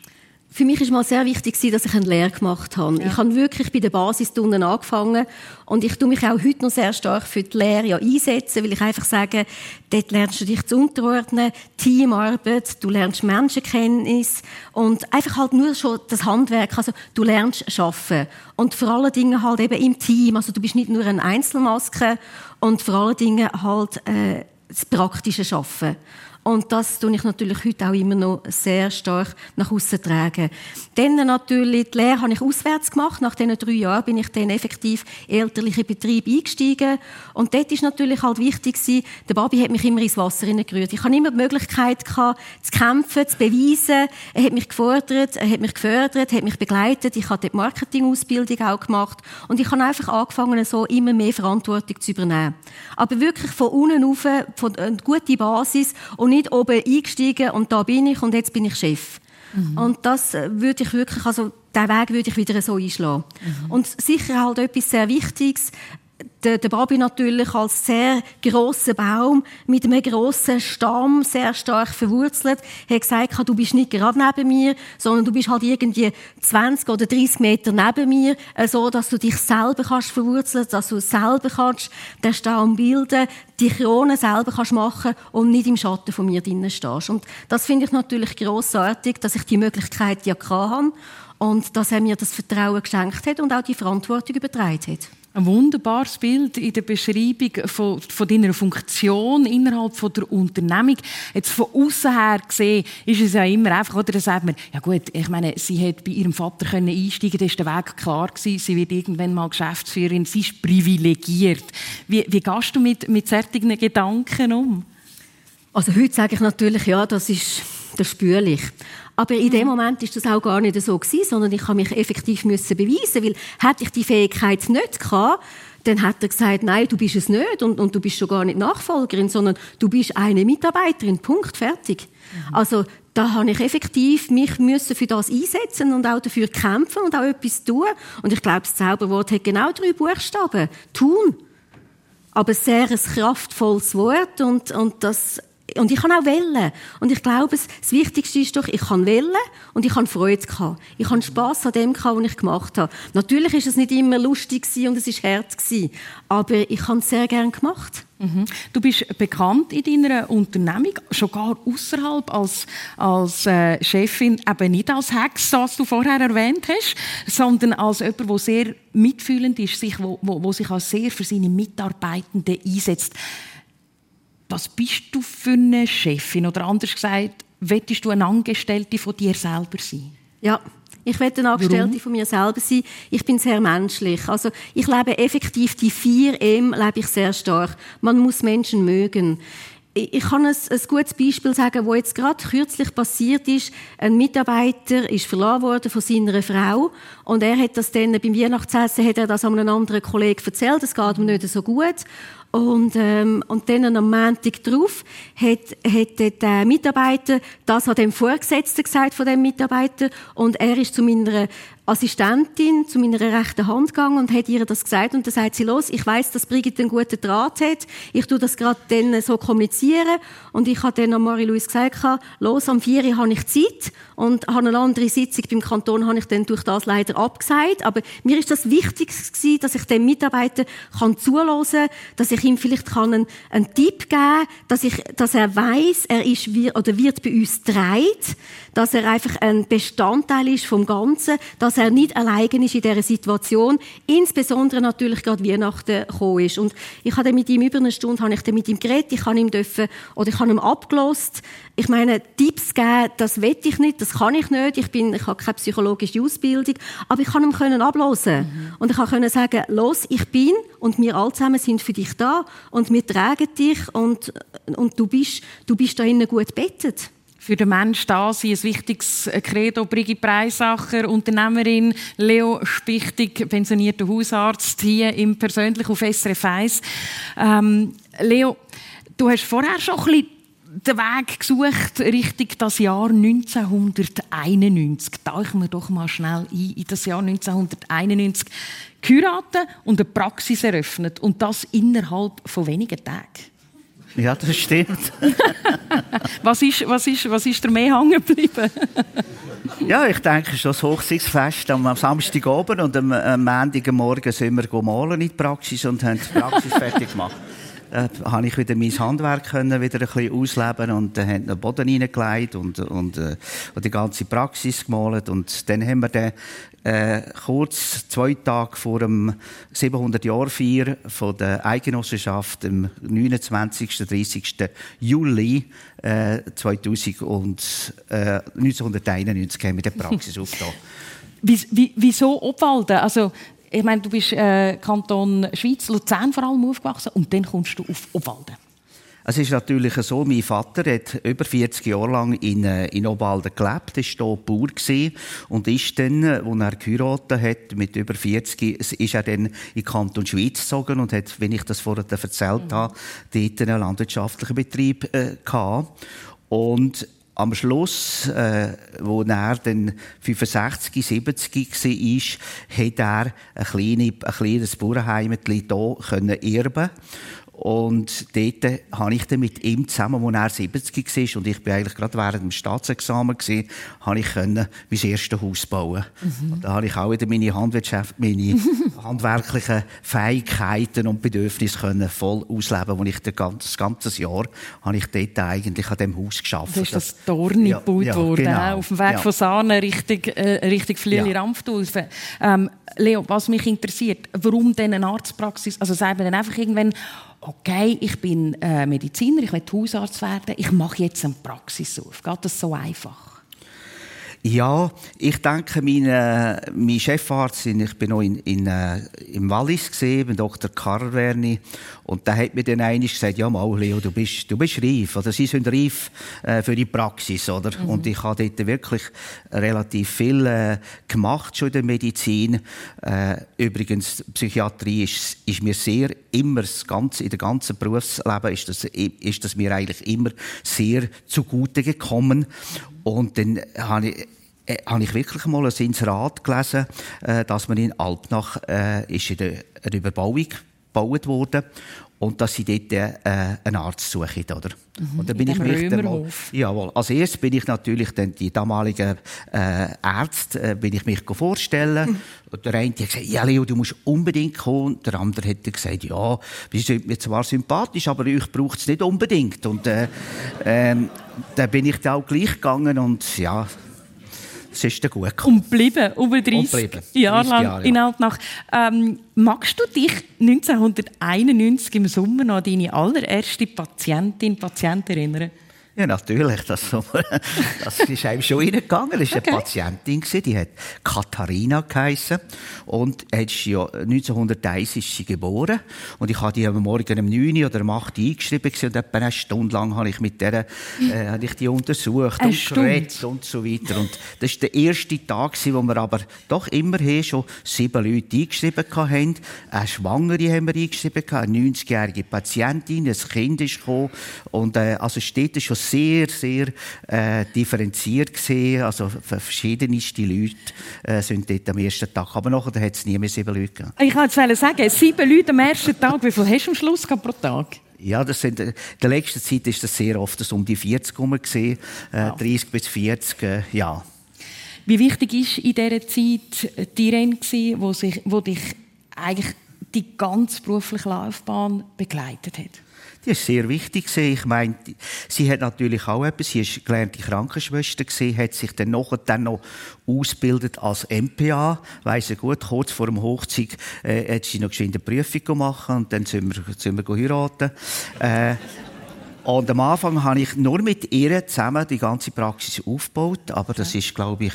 Für mich war mal sehr wichtig, dass ich eine Lehre gemacht habe. Ja. Ich habe wirklich bei der Basis unten angefangen und ich tue mich auch heute noch sehr stark für die Lehre ja einsetzen, weil ich einfach sage, dort lernst du dich zu unterordnen, Teamarbeit, du lernst Menschenkenntnis und einfach halt nur schon das Handwerk, also du lernst schaffen und vor allen Dingen halt eben im Team, also du bist nicht nur eine Einzelmaske und vor allen Dingen halt äh, das praktische Schaffen. Und das tue ich natürlich heute auch immer noch sehr stark nach außen tragen. Dann natürlich, die Lehre habe ich auswärts gemacht. Nach diesen drei Jahren bin ich dann effektiv in elterliche Betrieb eingestiegen. Und dort ist natürlich halt wichtig gewesen, der Babi hat mich immer ins Wasser gerührt. Ich hatte immer die Möglichkeit gehabt, zu kämpfen, zu beweisen. Er hat mich gefordert, er hat mich gefördert, hat mich begleitet. Ich habe dort Marketingausbildung auch gemacht. Und ich habe einfach angefangen, so immer mehr Verantwortung zu übernehmen. Aber wirklich von unten auf, von eine gute Basis und nicht oben eingestiegen und da bin ich und jetzt bin ich Chef. Mhm. Und das äh, würde ich wirklich, also den Weg würde ich wieder so einschlagen. Mhm. Und sicher halt etwas sehr Wichtiges, der, der Babi natürlich als sehr grosser Baum mit einem grossen Stamm, sehr stark verwurzelt, hat gesagt, du bist nicht gerade neben mir, sondern du bist halt irgendwie 20 oder 30 Meter neben mir, äh, so dass du dich selber kannst verwurzeln, dass du selber kannst den Stamm bilden, die Krone selber kannst machen und nicht im Schatten von mir drinnen stehst. Und das finde ich natürlich grossartig, dass ich die Möglichkeit ja hatte und dass er mir das Vertrauen geschenkt hat und auch die Verantwortung übertragen hat. Ein wunderbares Bild in der Beschreibung von, von deiner Funktion innerhalb von der Unternehmung. Jetzt von außen her gesehen ist es ja immer einfach, oder? Da sagt man, ja gut, ich meine, sie hat bei ihrem Vater können einsteigen, da ist der Weg klar gewesen, sie wird irgendwann mal Geschäftsführerin, sie ist privilegiert. Wie, wie gehst du mit, mit solchen Gedanken um? Also heute sage ich natürlich, ja, das ist, das spüre ich. Aber in dem Moment ist das auch gar nicht so gewesen, sondern ich habe mich effektiv müssen beweisen, weil hätte ich die Fähigkeit nicht gehabt, dann hat er gesagt, nein, du bist es nicht und, und du bist schon gar nicht Nachfolgerin, sondern du bist eine Mitarbeiterin. Punkt, fertig. Mhm. Also da habe ich effektiv mich müssen für das einsetzen und auch dafür kämpfen und auch etwas tun. Und ich glaube, das Zauberwort hat genau drei Buchstaben: tun. Aber sehr ein kraftvolles Wort und und das und ich kann auch wählen. Und ich glaube, das Wichtigste ist doch, ich kann wählen und ich kann Freude gehabt. Ich kann Spass an dem gehabt, was ich gemacht habe. Natürlich ist es nicht immer lustig und es ist hart aber ich habe es sehr gern gemacht. Mhm. Du bist bekannt in deiner Unternehmung, schon gar außerhalb als, als äh, Chefin, eben nicht als Hex, was du vorher erwähnt hast, sondern als jemand, der sehr mitfühlend ist, sich, wo, wo, wo sich auch sehr für seine Mitarbeitenden einsetzt. Was bist du für eine Chefin? Oder anders gesagt, wettest du eine Angestellte von dir selber sein? Ja, ich will eine Angestellte Warum? von mir selber sein. Ich bin sehr menschlich. Also ich lebe effektiv die vier M lebe ich sehr stark. Man muss Menschen mögen. Ich kann ein, ein gutes Beispiel sagen, wo jetzt gerade kürzlich passiert ist. Ein Mitarbeiter ist verlassen worden von seiner Frau und er hat das dann beim Weihnachtsessen hat er das an einem anderen Kollegen erzählt. Es geht ihm nicht so gut und, ähm, und dann am Montag drauf hat, hat der Mitarbeiter das an dem Vorgesetzten gesagt von dem Mitarbeiter. Und er ist zu meiner Assistentin zu meiner rechten Hand gegangen und hat ihr das gesagt und dann sagt sie, los, ich weiß, dass Brigitte einen guten Draht hat, ich tue das gerade dann so kommunizieren. Und ich habe dann an Marie-Louise gesagt, los, am 4 Uhr habe ich Zeit. Und habe eine andere Sitzung beim Kanton habe ich dann durch das leider abgesagt, aber mir ist das Wichtigste gewesen, dass ich dem Mitarbeiter kann zuhören, dass ich ihm vielleicht kann einen, einen Tipp geben, dass ich, dass er weiß, er ist oder wird bei uns dreit, dass er einfach ein Bestandteil ist vom Ganzen, dass er nicht allein ist in dieser Situation, insbesondere natürlich gerade Weihnachten gekommen ist. Und ich habe mit ihm über eine Stunde habe ich dann mit ihm geredet, ich habe ihm dürfen, oder ich habe ihm abgelost. Ich meine, Tipps geben, das will ich nicht, das kann ich nicht, ich bin, ich habe keine psychologische Ausbildung, aber ich kann ihm können ablosen mhm. und ich kann sagen, los, ich bin und wir alle zusammen sind für dich da und wir tragen dich und, und du bist, du bist da innen gut bettet für den Menschen da sein. Ein wichtiges Credo. Brigitte Preisacher, Unternehmerin, Leo Spichtig, pensionierter Hausarzt, hier im persönlich auf SRF 1. Ähm, Leo, du hast vorher schon ein bisschen den Weg gesucht Richtung das Jahr 1991. Tauchen wir doch mal schnell ein in das Jahr 1991. Geheiratet und eine Praxis eröffnet. Und das innerhalb von wenigen Tagen. Ja, das stimmt. was, ist, was, ist, was ist dir mehr hängen geblieben? ja, ich denke, es ist das Hochzeitsfest am Samstagabend und am, am Montagmorgen sind wir malen in die Praxis und haben die Praxis [LAUGHS] fertig gemacht. Äh, habe ich wieder mein Handwerk können wieder ein bisschen ausleben und dann haben den Boden reingelegt und, und, äh, und die ganze Praxis gemalt und dann haben wir dann äh, kurz zwei Tage vor dem 700 Jahr Feier von der Eidgenossenschaft am 29. 30. Juli äh, 2000 und, äh, 1991 haben wir die Praxis [LAUGHS] aufgetan. Wie, wieso Obwalden? Also, ich meine, du bist äh, Kanton Schweiz, Luzern vor allem aufgewachsen und dann kommst du auf Obwalden. Es ist natürlich so, mein Vater hat über 40 Jahre lang in, äh, in Obalden gelebt, war hier Bauer und ist dann, als er geheiratet hat, mit über 40, ist er dann in den Kanton Schweiz gezogen und hat, wenn ich das vorher erzählt mhm. habe, dort einen landwirtschaftlichen Betrieb äh, gehabt. Und am Schluss, äh, wo er dann 65, 70 war, hat er ein, kleine, ein kleines Bauernheim hier erben können und dort habe ich dann mit ihm zusammen, als er 70 war, und ich bin eigentlich gerade während dem Staatsexamen, gewesen, habe ich können mein erstes Haus bauen. Mhm. Da habe ich auch wieder meine Handwirtschaft, meine [LAUGHS] handwerklichen Fähigkeiten und Bedürfnisse können voll ausleben, wo ich das ganze Jahr habe ich dort eigentlich an diesem Haus geschafft. Da ist das Dorn ja, gebaut ja, worden, genau. auf dem Weg ja. von Sahne Richtung, äh, Richtung Flüeli-Rampfdulfen. Ähm, Leo, was mich interessiert, warum denn eine Arztpraxis? Also sagen wir dann einfach irgendwann, okay, ich bin äh, Mediziner, ich will Hausarzt werden, ich mache jetzt eine Praxis auf. Geht das so einfach? Ja, ich denke, mein, äh, mein Chefarzt, ich bin noch in, in, äh, im Wallis gesehen, Dr. Karl Werni, und der hat mir dann einmal gesagt, ja mal, Leo, du bist, du bist reif, oder sie sind reif äh, für die Praxis, oder? Mhm. Und ich habe dort wirklich relativ viel äh, gemacht schon in der Medizin. Äh, übrigens, Psychiatrie ist, ist mir sehr immer, das ganze, in der ganzen Berufsleben ist das, ist das mir eigentlich immer sehr zugute gekommen. Und dann habe ich äh, habe ich wirklich mal ein Inserat gelesen, äh, dass man in Alpnach äh, ist in der, eine Überbauung gebaut wurde und dass sie dort äh, einen Arzt suchen, oder? Mhm, und dann bin ich mich dann mal, jawohl, als erstes bin ich natürlich dann die damaligen äh, Ärzte äh, bin ich mich vorstellen. Mhm. [LAUGHS] Und der eine hat gesagt, ja Leo, du musst unbedingt kommen. Der andere hat gesagt, ja, sind mir zwar sympathisch, aber ich brauche es nicht unbedingt. Und äh, äh, dann bin ich da auch gleich gegangen und ja, es ist dann gut gekommen. Und bleiben, über 30 Jahre lang Jahre, ja. in Altnach. Ähm, magst du dich 1991 im Sommer noch an deine allererste Patientin, Patient erinnern? Ja, natürlich. Das, [LAUGHS] das ist einem schon reingegangen. Das war okay. eine Patientin, die hat Katharina geheissen. Und ja, 1901 ist sie geboren. Und ich habe die am Morgen um 9 oder um 8 eingeschrieben. Und etwa eine Stunde lang habe ich mit der, äh, habe ich die untersucht eine und geredet und so weiter. Und das war der erste Tag, wo wir aber doch immerhin schon sieben Leute eingeschrieben haben. Eine Schwangere haben wir eingeschrieben, eine 90-jährige Patientin, ein Kind ist gekommen. Und, äh, also steht schon sehr, sehr äh, differenziert gesehen. Also verschiedenste Leute äh, sind dort am ersten Tag. Aber nachher hat es nie mehr sieben Leute gegeben. Ich wollte sagen, sieben Leute am ersten Tag. Wie viel hast du am Schluss pro Tag? Ja, das sind, in der letzten Zeit ist das sehr oft das um die 40 herum gesehen, äh, wow. 30 bis 40, äh, ja. Wie wichtig ist in dieser Zeit die Irene wo, sich, wo dich eigentlich die ganze berufliche Laufbahn begleitet hat? Die ist sehr wichtig Ich meine, sie hat natürlich auch etwas. Sie ist gelernte Krankenschwester hat sich dann dann noch ausgebildet als MPA. Weiss ich gut, kurz vor dem Hochzeit äh, hat sie noch eine Prüfung gemacht und dann sind wir, sind wir heiraten. Äh, und am Anfang habe ich nur mit ihr zusammen die ganze Praxis aufgebaut, aber das ist, glaube ich,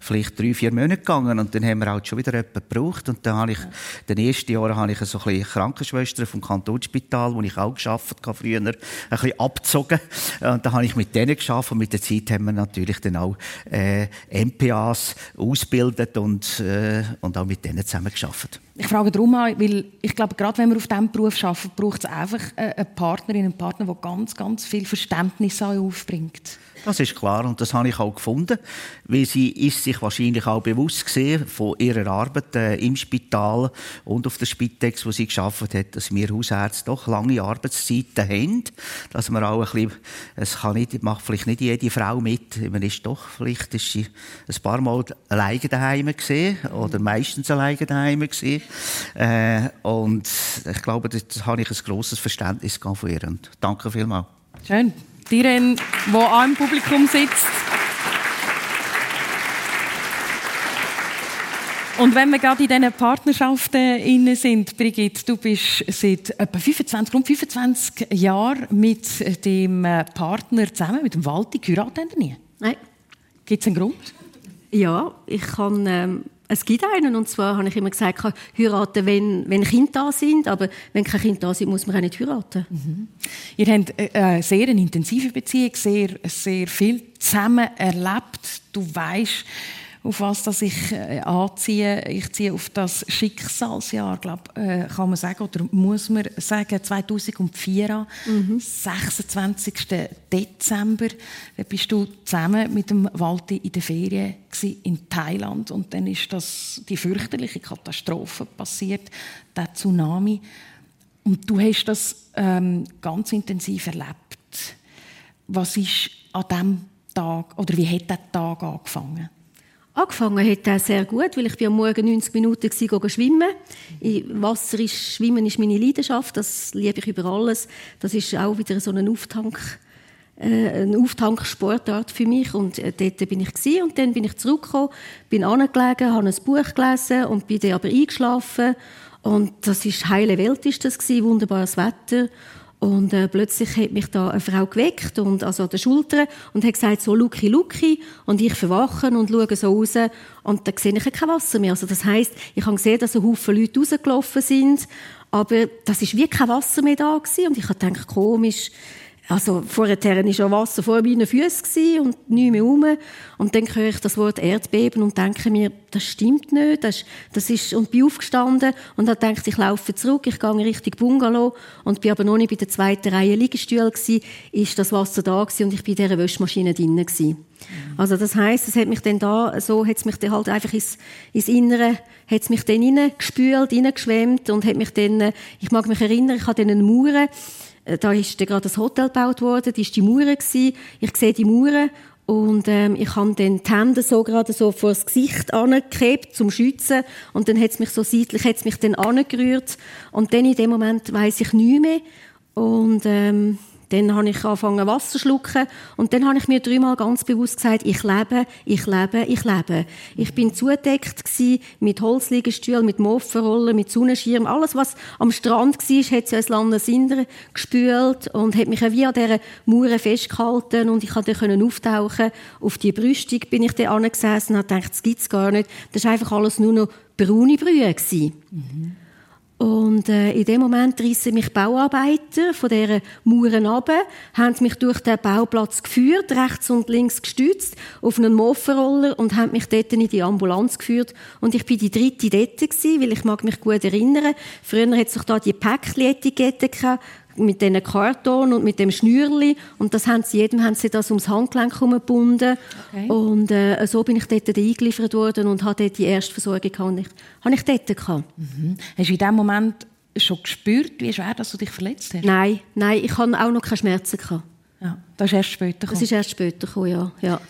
vielleicht drei, vier Monate gegangen und dann haben wir halt schon wieder jemanden gebraucht und dann habe ich, in den ersten Jahren habe ich so ein bisschen Krankenschwester vom Kantonsspital, wo ich auch geschafft habe früher, ein bisschen abgezogen. Und dann habe ich mit denen geschafft und mit der Zeit haben wir natürlich dann auch äh, MPAs ausgebildet und, äh, und auch mit denen zusammen geschafft. Ich frage darum an, weil ich glaube, gerade wenn man auf diesem Beruf arbeitet, braucht es einfach eine Partnerin, einen Partner, der ganz, ganz viel Verständnis aufbringt. Das ist klar und das habe ich auch gefunden, weil sie ist sich wahrscheinlich auch bewusst gesehen von ihrer Arbeit äh, im Spital und auf der Spitex, wo sie geschafft hat, dass wir Hausärzte doch lange Arbeitszeiten haben, dass man auch ein bisschen, es kann nicht, macht vielleicht nicht jede Frau mit, man ist doch vielleicht ist sie ein paar Mal alleine daheim gesehen oder meistens alleine daheim gesehen äh, und ich glaube, da habe ich ein grosses Verständnis von ihr und danke vielmals. Schön. Diren, die auch im Publikum sitzt. Und wenn wir gerade in diesen Partnerschaften inne sind, Brigitte, du bist seit etwa 25, rund 25 Jahren mit dem Partner zusammen, mit dem Walti. Heiraten nie? Nein. Gibt es einen Grund? Ja, ich kann ähm, es gibt einen, und zwar habe ich immer gesagt, ich heiraten, wenn, wenn Kinder da sind, aber wenn keine Kinder da sind, muss man auch nicht heiraten. Mhm. Ihr habt äh, eine sehr intensive Beziehung, sehr, sehr viel zusammen erlebt. Du weißt, auf was das ich äh, anziehe. Ich ziehe auf das Schicksalsjahr, glaub, äh, kann man sagen, oder muss man sagen, 2004 mhm. 26. Dezember, da bist du zusammen mit dem Walti in der Ferien in Thailand und dann ist das die fürchterliche Katastrophe passiert, der Tsunami. Und du hast das ähm, ganz intensiv erlebt. Was ist an diesem Tag, oder wie hat der Tag angefangen? Angefangen hat er sehr gut, weil ich bin am Morgen 90 Minuten war, schwimmen. Im Wasser ist Schwimmen ist meine Leidenschaft, das liebe ich über alles. Das ist auch wieder so ein Auftank, äh, eine Auftanksportart für mich und äh, dort bin ich gewesen. und dann bin ich zurückgekommen, bin angelegen, habe ein Buch gelesen und bin dann aber eingeschlafen und das ist heile Welt ist das gewesen, wunderbares Wetter und äh, plötzlich hat mich da eine Frau geweckt, und, also an der Schulter, und hat gesagt, so, Luki, Luki. Und ich verwache und schaue so raus. Und da sehe ich kein Wasser mehr. Also das heisst, ich habe gesehen, dass ein Haufen Leute rausgelaufen sind. Aber das ist wie kein Wasser mehr da gewesen. Und ich habe gedacht, komisch, also vorher war schon Wasser vor meinen Füßen und nichts mehr rum. Und dann höre ich das Wort Erdbeben und denke mir, das stimmt nicht. Das, das ist, und bin aufgestanden und habe gedacht, ich laufe zurück, ich gehe Richtung Bungalow und bin aber noch nicht bei der zweiten Reihe Liegestuhl gewesen, ist das Wasser da gewesen und ich bin in dieser Wäschmaschine drinnen gewesen. Mhm. Also das heisst, es hat mich dann da, so hat es mich dann halt einfach ins, ins Innere, hat es mich dann reingespült, reingeschwemmt und hat mich dann, ich mag mich erinnern, ich habe dann einen Mauer, äh, da ist gerade das Hotel gebaut worden, die ist die Mauer. Ich sehe die Mauer und ähm, ich habe dann die Hände so gerade so vor das Gesicht angeklebt zum Schützen und dann hat es mich so seitlich hat's mich dann angerührt und dann in dem Moment weiß ich nicht mehr und ähm, dann habe ich angefangen Wasser zu schlucken und dann habe ich mir dreimal ganz bewusst gesagt, ich lebe, ich lebe, ich lebe. Ich bin zudeckt mit Holzliegestühlen, mit Moffenrollen, mit Sonnenschirm, alles was am Strand war, hat sie als Landesinder gespült und hat mich wie an dieser Mauer festgehalten und ich konnte auftauchen. Auf die Brüstung bin ich dann angesessen und gedacht, das gibt's gar nicht. Das war einfach alles nur noch braune Brühe. Mhm. Und äh, in dem Moment rissen mich Bauarbeiter von dieser Mauern ab, haben mich durch den Bauplatz geführt, rechts und links gestützt, auf einen Moffenroller und haben mich dort in die Ambulanz geführt. Und ich bin die dritte dort gewesen, weil ich mag mich gut erinnern. Früher hat sich da die Päckchen-Etikette mit diesen Karton und mit dem Schnürli und das haben sie, jedem haben sie das ums Handgelenk gebunden okay. und äh, so bin ich dort eingeliefert worden und hatte dort die erste Versorgung habe ich, habe ich dort gehabt. Mhm. Hast du in dem Moment schon gespürt, wie schwer dass du dich verletzt hast? Nein, nein, ich hatte auch noch keine Schmerzen gehabt. Ja, das ist erst später gekommen. Das ist erst später gekommen, ja. ja.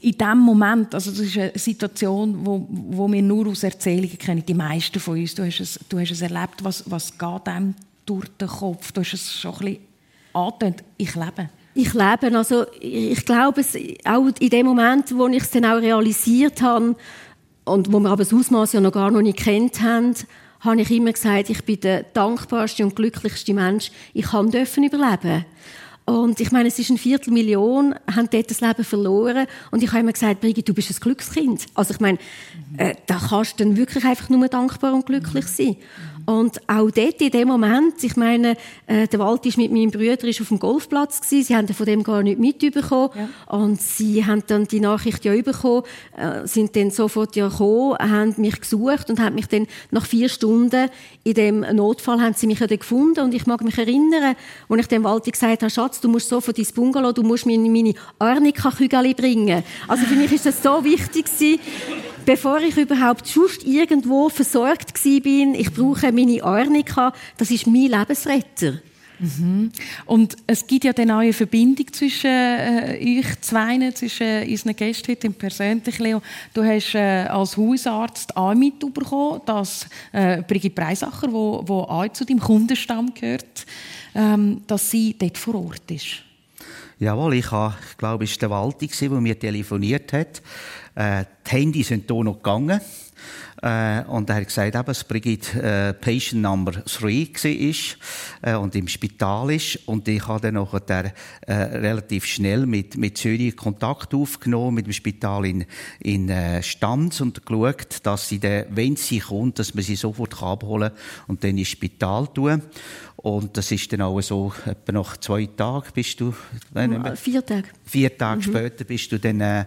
In dem Moment, also das ist eine Situation, wo, wo wir nur aus Erzählungen kennen, die meisten von uns. Du hast es, du hast es erlebt, was, was geht dem durch den Kopf? Du hast es schon ein bisschen angetönt. Ich lebe. Ich lebe. Also, ich glaube, auch in dem Moment, wo ich es dann auch realisiert habe und wo wir aber das Ausmaß ja noch gar noch nicht kennt haben, habe ich immer gesagt, ich bin der dankbarste und glücklichste Mensch. Ich kann dürfen überleben. Und ich meine, es ist eine Viertelmillion, haben dort das Leben verloren. Und ich habe immer gesagt, Brigitte, du bist ein Glückskind. Also ich meine, äh, da kannst du dann wirklich einfach nur dankbar und glücklich sein. Und auch dort in dem Moment, ich meine, äh, der Wald ist mit meinem Bruder ist auf dem Golfplatz gewesen. Sie haben von dem gar nicht mitbekommen. Ja. Und sie haben dann die Nachricht ja bekommen, äh, sind dann sofort ja gekommen, haben mich gesucht und haben mich dann nach vier Stunden in dem Notfall haben sie mich ja dann gefunden. Und ich mag mich erinnern, als ich dem Waldi gesagt habe, Schatz, du musst sofort ins Bungalow, du musst mir meine Arnika-Kügel bringen. Also für mich ist das so wichtig gewesen, bevor ich überhaupt just irgendwo versorgt bin, ich brauche meine Arnika, das ist mein Lebensretter. Mhm. Und es gibt ja dann auch eine Verbindung zwischen äh, euch zwei, zwischen unseren Gästen heute im persönlichen Leo. Du hast äh, als Hausarzt auch mitbekommen, dass äh, Brigitte Breisacher, die wo, wo auch zu deinem Kundenstamm gehört, ähm, dass sie dort vor Ort ist. Jawohl, ich, habe, ich glaube, es war der Walti, der mir telefoniert hat. Äh, die Handys sind hier noch gegangen. Äh, und er hat gesagt, eben, dass Brigitte äh, Patient Number 3 war äh, und im Spital ist. Und ich habe dann nachher der, äh, relativ schnell mit, mit Zürich Kontakt aufgenommen, mit dem Spital in, in äh, Stanz und geschaut, dass sie dann, wenn sie kommt, dass man sie sofort abholen kann und dann ins Spital tun. Und das ist dann auch so, etwa nach zwei Tagen bist du... Äh, vier Tage. Vier Tage mhm. später bist du dann, äh,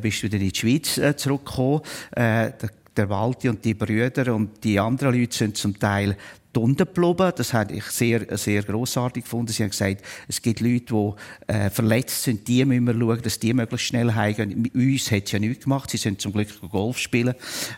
bist du dann in die Schweiz äh, zurückgekommen. Äh, der Walti und die Brüder und die anderen Leute sind zum Teil geblieben. Das habe ich sehr, sehr grossartig gefunden. Sie haben gesagt, es gibt Leute, die äh, verletzt sind, die müssen wir schauen, dass die möglichst schnell heimgehen. Uns hat es ja nichts gemacht. Sie sind zum Glück Golf spielen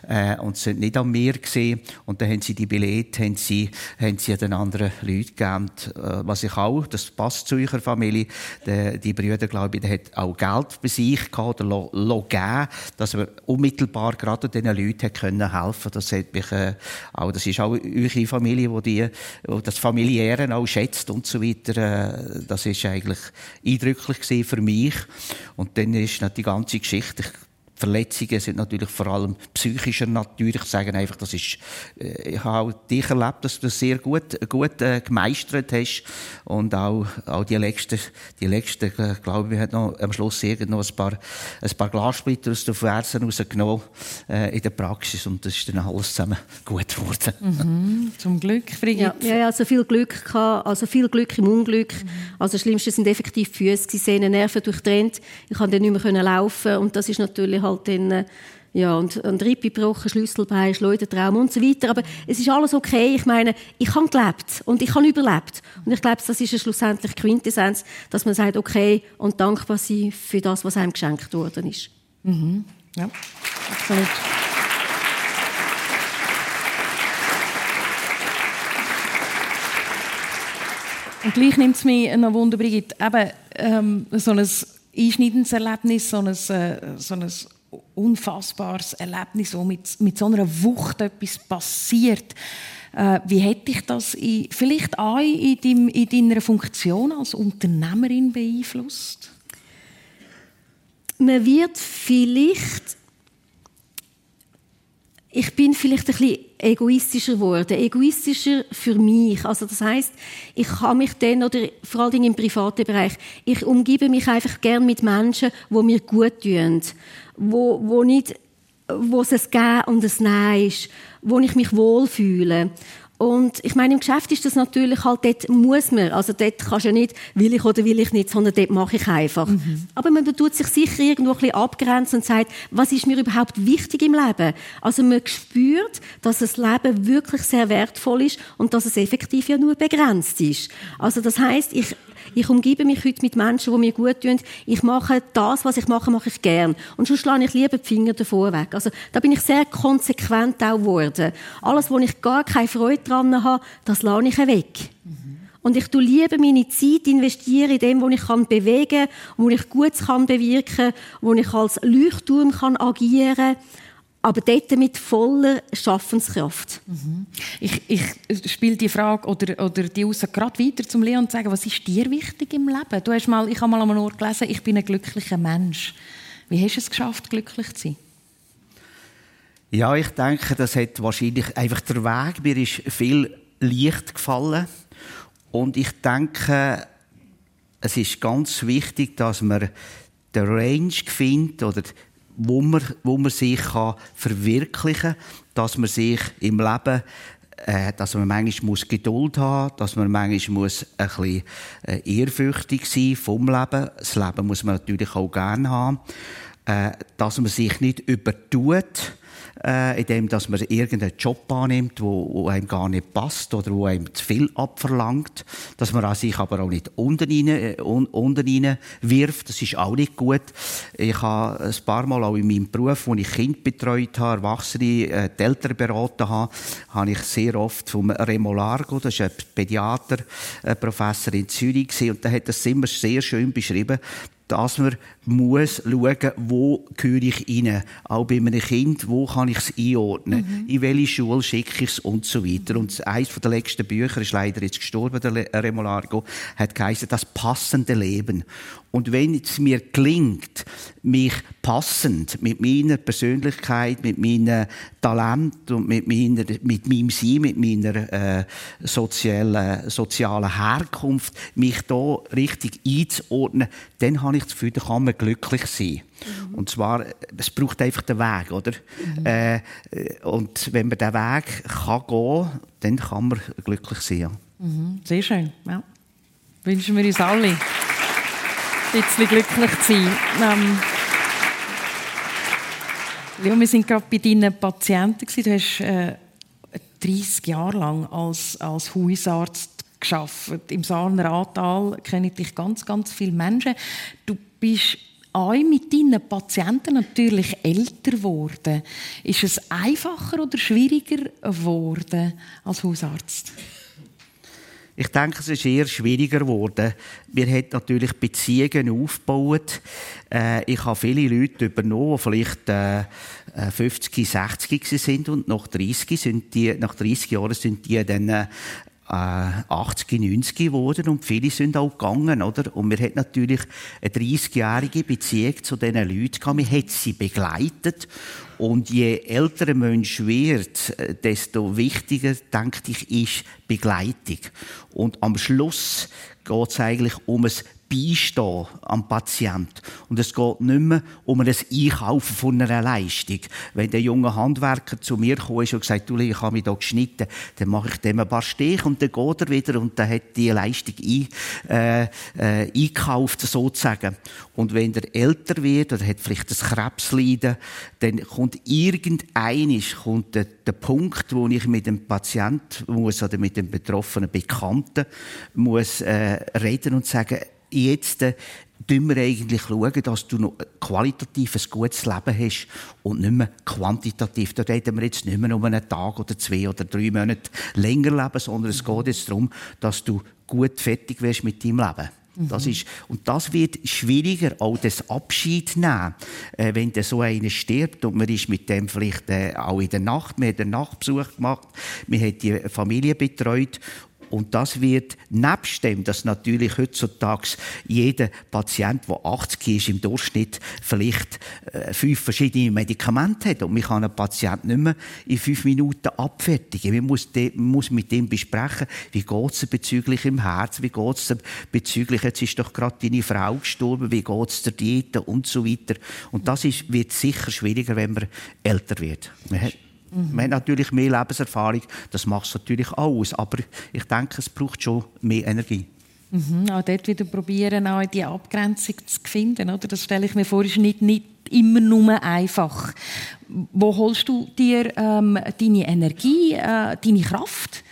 äh, und sind nicht am Meer gesehen. Und dann haben sie die Billette, haben sie, haben sie den anderen Leuten gegeben. Äh, was ich auch, das passt zu eurer Familie, die, die Brüder, glaube ich, hat auch Geld bei sich gehabt oder lo, lo geben, dass wir unmittelbar gerade diesen Leuten können helfen. Das hat mich äh, auch, das ist auch eure Familie Familie, wo die, wo das Familiäre auch schätzt und so weiter. Äh, das ist eigentlich eindrücklich für mich. Und dann ist die ganze Geschichte. Ich Verletzungen sind natürlich vor allem psychischer Natur. Ich sage einfach, das ist, äh, ich habe auch dich erlebt, dass du das sehr gut, gut äh, gemeistert hast. Und auch, auch die letzten, die letzten, äh, glaube ich, wir haben noch am Schluss irgend noch ein paar, ein paar Glassplitter aus den Fersen rausgenommen, äh, in der Praxis. Und das ist dann alles zusammen gut geworden. Mhm, zum Glück, Brigitte. Ja, ja, also viel Glück gehabt, also viel Glück im Unglück. Mhm. Also das Schlimmste sind effektiv die Füße, die Sehnen, Nerven durchtrennt. Ich konnte dann nicht mehr laufen und das ist natürlich halt dann, äh, ja, und, und Rippe gebrochen, Schlüsselbein, Schleudertraum und so weiter. Aber es ist alles okay. Ich meine, ich habe gelebt und ich habe überlebt. Und ich glaube, das ist eine schlussendlich Quintessenz, dass man sagt, okay, und dankbar sein für das, was einem geschenkt worden ist. Mhm. Ja, absolut. Und gleich nimmt es mich noch Wunder, Brigitte, eben, ähm, so ein einschneidendes Erlebnis, so ein, äh, so ein unfassbares Erlebnis, wo mit, mit so einer Wucht etwas passiert. Äh, wie hätte ich das in, vielleicht auch in, deinem, in deiner Funktion als Unternehmerin beeinflusst? Man wird vielleicht ich bin vielleicht ein bisschen egoistischer geworden, egoistischer für mich. Also das heißt, ich kann mich dann oder vor allen Dingen im privaten Bereich, ich umgebe mich einfach gern mit Menschen, wo mir gut tun, wo, wo nicht, wo es ein Gehen und ein Nein ist, wo ich mich wohlfühle. Und ich meine, im Geschäft ist das natürlich halt, dort muss man, also dort kannst du ja nicht, will ich oder will ich nicht, sondern dort mache ich einfach. Mhm. Aber man tut sich sicher irgendwo ein bisschen abgrenzen und sagt, was ist mir überhaupt wichtig im Leben? Also man spürt, dass das Leben wirklich sehr wertvoll ist und dass es effektiv ja nur begrenzt ist. Also das heißt, ich ich umgebe mich heute mit Menschen, die mir gut tun. Ich mache das, was ich mache, mache ich gern. Und schon schlage ich lieber die Finger davor weg. Also, da bin ich sehr konsequent auch geworden. Alles, wo ich gar keine Freude dran habe, das lasse ich weg. Und ich tue lieber meine Zeit investieren in dem, wo ich kann bewegen, wo ich Gutes kann bewirken, wo ich als Leuchtturm kann agieren kann aber dort mit voller Schaffenskraft. Mhm. Ich, ich spiele die Frage oder, oder die Aussage gerade weiter zum Leon und sagen, was ist dir wichtig im Leben? Du hast mal, ich habe mal an einem Ort gelesen, ich bin ein glücklicher Mensch. Wie hast du es geschafft, glücklich zu sein? Ja, ich denke, das hat wahrscheinlich einfach der Weg. Mir ist viel Licht gefallen. Und ich denke, es ist ganz wichtig, dass man den Range findet oder wo man, wo man sich kann verwirklichen kann, dass man sich im Leben äh, dass man manchmal Geduld haben muss, dass man manchmal ein bisschen äh, ehrfürchtig sein vom Leben. Das Leben muss man natürlich auch gerne haben. Äh, dass man sich nicht übertut, äh, indem dass man irgendeinen Job annimmt, wo einem gar nicht passt oder wo einem zu viel abverlangt, dass man sich aber auch nicht unten rein, äh, un, unten rein wirft, das ist auch nicht gut. Ich habe ein paar Mal auch in meinem Beruf, wo ich Kind betreut habe, Erwachsene, äh, die Eltern beraten habe, habe ich sehr oft vom Remo Largo, das ist ein Pädiater, ein Professor in Zürich gesehen, und der hat das immer sehr schön beschrieben, dass man muss schauen, wo gehöre ich rein. Auch bei einem Kind, wo kann ich es einordnen, mhm. in welche Schule schicke ich es und so weiter. Und eines der letzten Bücher ist leider jetzt gestorben, der Remolargo, hat geheißen, das passende Leben. Und wenn es mir gelingt, mich passend mit meiner Persönlichkeit, mit meinem Talent und mit, meiner, mit meinem Sein, mit meiner äh, sozialen, sozialen Herkunft, mich da richtig einzuordnen, dann habe ich das Gefühl, da kann man glücklich sein. Mhm. Und zwar, es braucht einfach den Weg, oder? Mhm. Äh, und wenn man diesen Weg kann gehen, dann kann man glücklich sein. Mhm. Sehr schön, ja. Wünschen wir uns alle, ein bisschen glücklich zu sein. Ähm, ja, wir sind gerade bei deinen Patienten. Du hast äh, 30 Jahre lang als, als Hausarzt geschafft. Im Saalner Ahrtal kenne ich dich ganz, ganz viele Menschen. Du bist auch mit deinen Patienten natürlich älter geworden. Ist es einfacher oder schwieriger geworden als Hausarzt? Ich denke, es ist eher schwieriger geworden. Wir haben natürlich Beziehungen aufgebaut. Äh, ich habe viele Leute übernommen, die vielleicht äh, 50, 60 sind und nach 30, sind die, nach 30 Jahren sind die dann äh, äh, 80, 90 geworden und viele sind auch gegangen, oder? Und wir hat natürlich eine 30-jährige Beziehung zu diesen Leuten. Wir hat sie begleitet und je älter ein Mensch wird, äh, desto wichtiger, denke ich, ist Begleitung. Und am Schluss geht es eigentlich um ein Beistehen am Patient. Und es geht nicht mehr um ein Einkaufen von einer Leistung. Wenn der junge Handwerker zu mir kam und gesagt du, ich habe mich hier geschnitten, dann mache ich dem ein paar Stiche und dann geht er wieder und dann hat die Leistung ein, äh, äh, eingekauft, sozusagen. Und wenn der älter wird oder hat vielleicht ein Krebsleiden, dann kommt irgendeinisch kommt der, der Punkt, wo ich mit dem Patient muss oder mit dem betroffenen Bekannten muss äh, reden und sagen, jetzt äh, schauen wir eigentlich schauen, dass du noch qualitativ ein gutes Leben hast und nicht mehr quantitativ. Da reden wir jetzt nicht mehr um einen Tag oder zwei oder drei Monate länger leben, sondern es geht jetzt darum, dass du gut fertig wirst mit deinem Leben. Das ist, und das wird schwieriger, auch das Abschied nehmen, äh, wenn der so einer stirbt und man ist mit dem vielleicht äh, auch in der Nacht, man hat einen Nachtbesuch gemacht, man hat die Familie betreut und das wird nebst dem, dass natürlich heutzutage jeder Patient, der 80 ist, im Durchschnitt vielleicht äh, fünf verschiedene Medikamente hat. Und man kann einen Patienten nicht mehr in fünf Minuten abfertigen. Man muss, muss mit ihm besprechen, wie geht es bezüglich im Herz, wie geht es bezüglich, jetzt ist doch gerade deine Frau gestorben, wie geht es der Diät und so weiter. Und das ist, wird sicher schwieriger, wenn man älter wird. Man Mhm. Man hat natürlich mehr Lebenserfahrung, das macht es natürlich aus, aber ich denke, es braucht schon mehr Energie. Mhm, auch dort wieder probieren, auch die Abgrenzung zu finden. Oder? Das stelle ich mir vor, ist nicht, nicht immer nur einfach. Wo holst du dir ähm, deine Energie, äh, deine Kraft?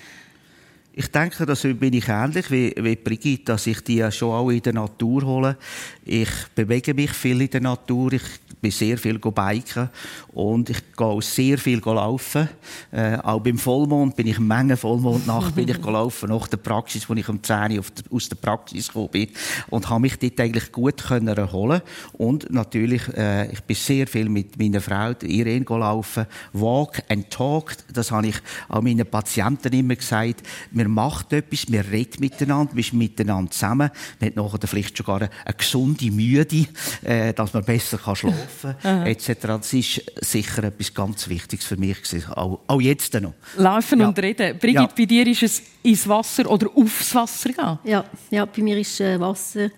Ich denke, da bin ich ähnlich wie, wie Brigitte, dass ich die schon auch in der Natur hole. Ich bewege mich viel in der Natur. Ich bin sehr viel biken und ich gehe auch sehr viel laufen. Äh, auch beim Vollmond bin ich Menge Vollmondnacht bin ich gelaufen nach der Praxis, wo ich um 10 Uhr aus der Praxis gekommen bin und habe mich dort eigentlich gut können erholen und natürlich äh, ich bin sehr viel mit meiner Frau Irene gelaufen. Walk and talk, das habe ich auch meinen Patienten immer gesagt. Wir machen etwas, wir reden miteinander, wir sind miteinander zusammen. Wir haben nachher vielleicht sogar eine, gesunde Müde, äh, dass man besser kann schlafen [LAUGHS] Laufen etc. Das ist sicher etwas ganz Wichtiges für mich auch, auch jetzt noch. Laufen ja. und reden. Brigitte, ja. bei dir ist es ins Wasser oder aufs Wasser gehen? Ja, ja bei mir ist äh, Wasser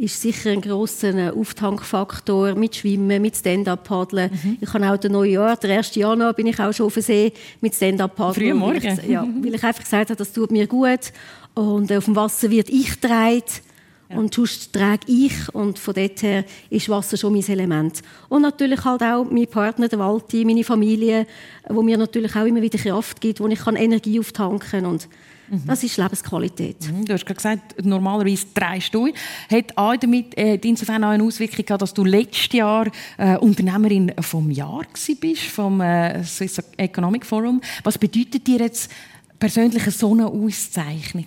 ist sicher ein grosser äh, Auftankfaktor mit Schwimmen, mit Stand-up-Paddeln. Mhm. Ich habe auch den Neujahr, der 1. Januar, bin ich auch schon auf den See mit Stand-up-Paddeln. Früh morgen? Weil ich, ja, [LAUGHS] weil ich einfach gesagt habe, das tut mir gut. Und äh, auf dem Wasser wird ich gedreht. Ja. Und sonst trage ich. Und von dort her ist Wasser schon mein Element. Und natürlich halt auch mein Partner, der Walti, meine Familie, wo mir natürlich auch immer wieder Kraft gibt, wo ich kann Energie auftanken kann. Und mhm. das ist Lebensqualität. Mhm. Du hast gerade gesagt, normalerweise drei Stunden. Hat auch damit äh, insofern auch eine Auswirkung gehabt, dass du letztes Jahr äh, Unternehmerin vom Jahr bist, vom äh, Swiss Economic Forum. Was bedeutet dir jetzt persönlich so eine Auszeichnung?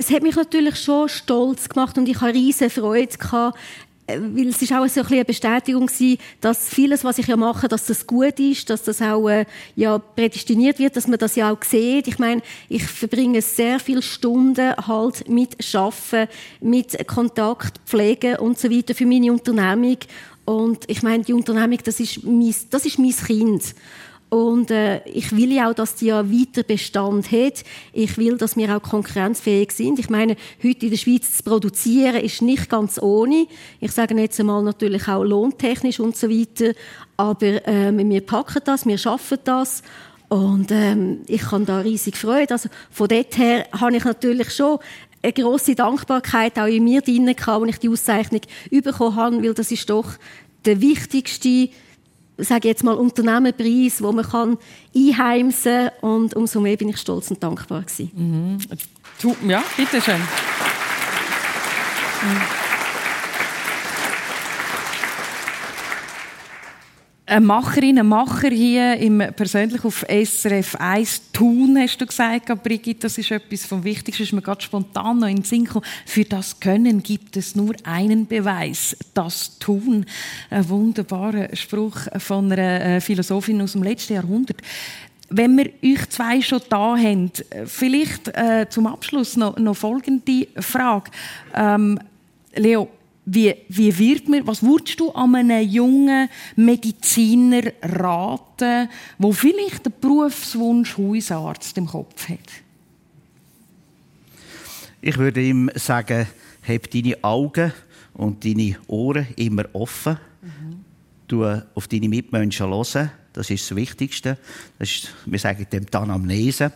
es hat mich natürlich schon stolz gemacht und ich hatte riesige Freude gehabt, weil es ist auch so ein eine Bestätigung gewesen, dass vieles, was ich ja mache, dass das gut ist, dass das auch äh, ja prädestiniert wird, dass man das ja auch sieht. Ich meine, ich verbringe sehr viele Stunden halt mit Schaffen, mit Kontakt, Pflege und so weiter für meine Unternehmung. Und ich meine, die Unternehmung, das ist mein, das ist mein Kind. Und äh, ich will ja auch, dass die ja weiter Bestand hat. Ich will, dass wir auch konkurrenzfähig sind. Ich meine, heute in der Schweiz zu produzieren ist nicht ganz ohne. Ich sage jetzt einmal natürlich auch lohntechnisch und so weiter. Aber ähm, wir packen das, wir schaffen das. Und ähm, ich habe da riesig Freude. Also von dort her habe ich natürlich schon eine große Dankbarkeit auch in mir drin als ich die Auszeichnung bekommen habe, weil das ist doch der wichtigste sage jetzt mal, Unternehmenpreis, wo man kann einheimsen kann. Und umso mehr bin ich stolz und dankbar gewesen. Mhm. Ja, bitteschön. Mhm. Eine Macherin, ein Macher hier im, persönlich auf SRF 1 tun, hast du gesagt, Brigitte, das ist etwas vom Wichtigsten, ist mir gerade spontan noch in den Sinn gekommen. Für das Können gibt es nur einen Beweis, das Tun. Ein wunderbarer Spruch von einer äh, Philosophin aus dem letzten Jahrhundert. wenn wir euch zwei schon da haben, vielleicht äh, zum Abschluss noch, noch folgende Frage. Ähm, Leo, wie, wie wird man, was würdest du an einem jungen Mediziner raten, der vielleicht den Berufswunsch Hausarzt im Kopf hat? Ich würde ihm sagen, heb deine Augen und deine Ohren immer offen. Mhm. Du auf deine Mitmenschen hören. Das ist das Wichtigste. Das ist, wir sagen dem Anamnese.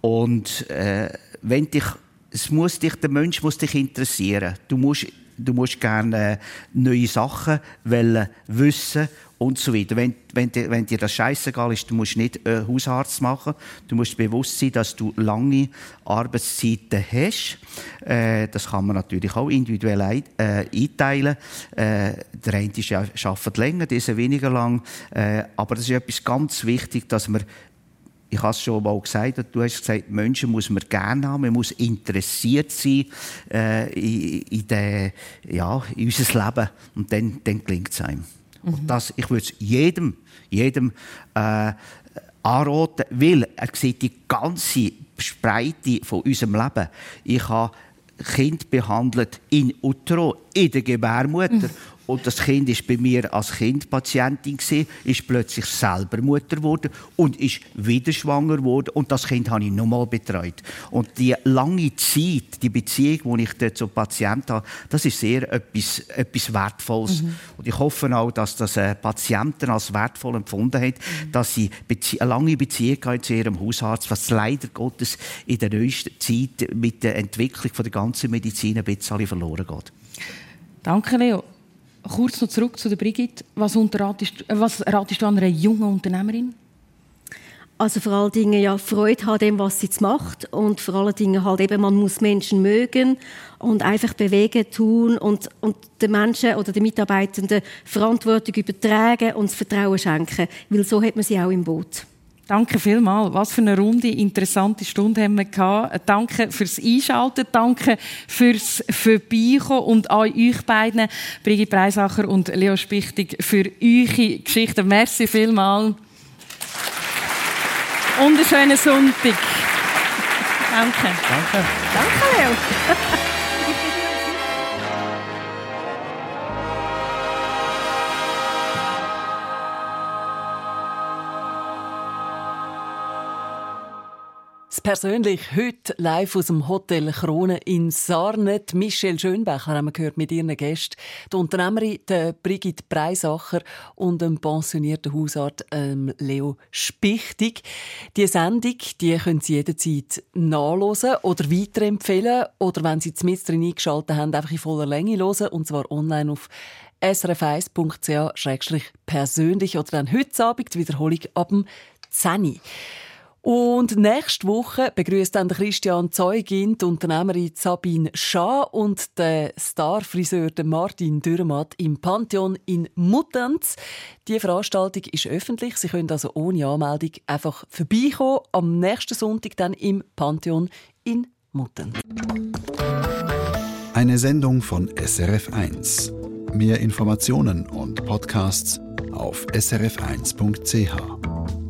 Und äh, wenn dich, es muss dich, der Mensch muss dich interessieren. Du musst du musst gerne neue Sachen wissen und so weiter. Wenn, wenn, wenn dir das scheißegal ist, du musst nicht äh, Hausarzt machen. Du musst bewusst sein, dass du lange Arbeitszeiten hast. Äh, das kann man natürlich auch individuell ein, äh, einteilen. Äh, der eine arbeitet länger, dieser weniger lang. Äh, aber das ist etwas ganz wichtig, dass man ich habe es schon mal gesagt, du hast gesagt, Menschen muss man gerne haben, man muss interessiert sein äh, in, in, de, ja, in unser Leben und dann, dann gelingt es einem. Mhm. Und das, ich würde es jedem, jedem äh, anraten, weil er sieht die ganze Breite von unserem Leben. Ich habe Kind behandelt in Utero, in der Gebärmutter. Mhm. Und das Kind ist bei mir als Kind Patientin gewesen, ist plötzlich selber Mutter geworden und ist wieder schwanger geworden. Und das Kind habe ich nochmal betreut. Und die lange Zeit, die Beziehung, die ich dort zum Patienten habe, das ist sehr etwas, etwas Wertvolles. Mhm. Und ich hoffe auch, dass das äh, Patienten als wertvoll empfunden haben, mhm. dass sie eine lange Beziehung haben zu ihrem Hausarzt, was leider Gottes in der neuesten Zeit mit der Entwicklung der ganzen Medizin ein bisschen verloren geht. Danke, Leo. Kurz noch zurück zu der Brigitte. Was, ratest, äh, was ratest du einer jungen Unternehmerin? Also vor allen Dingen ja Freude haben dem, was sie jetzt macht und vor allen Dingen halt eben, man muss Menschen mögen und einfach bewegen, tun und, und den Menschen oder den Mitarbeitenden Verantwortung übertragen und das Vertrauen schenken, weil so hat man sie auch im Boot. Danke vielmals. Was für eine runde, interessante Stunde haben wir gehabt. Danke fürs Einschalten, danke fürs Vorbeikommen und an euch beiden, Brigitte Breisacher und Leo Spichtig, für eure Geschichten. Merci vielmals. Und einen schönen Sonntag. Danke. Danke. Danke, Leo. Persönlich heute live aus dem Hotel Krone in Sarnet. Michelle Schönbecher haben wir gehört mit ihren Gästen. Die Unternehmerin die Brigitte Breisacher und dem pensionierten Hausarzt ähm, Leo Spichtig. Die Sendung die können Sie jederzeit nachlesen oder weiterempfehlen oder wenn Sie mit drin eingeschaltet haben, einfach in voller Länge hören und zwar online auf srf1.ch-persönlich oder dann heute Abend die Wiederholung ab dem 10 und nächste Woche begrüßt dann Christian Zeugin die Unternehmerin Sabine Schaar und der Starfriseur Martin Dürrematt im Pantheon in Muttenz. Die Veranstaltung ist öffentlich. Sie können also ohne Anmeldung einfach vorbeikommen. Am nächsten Sonntag dann im Pantheon in Muttenz. Eine Sendung von SRF1. Mehr Informationen und Podcasts auf srf1.ch.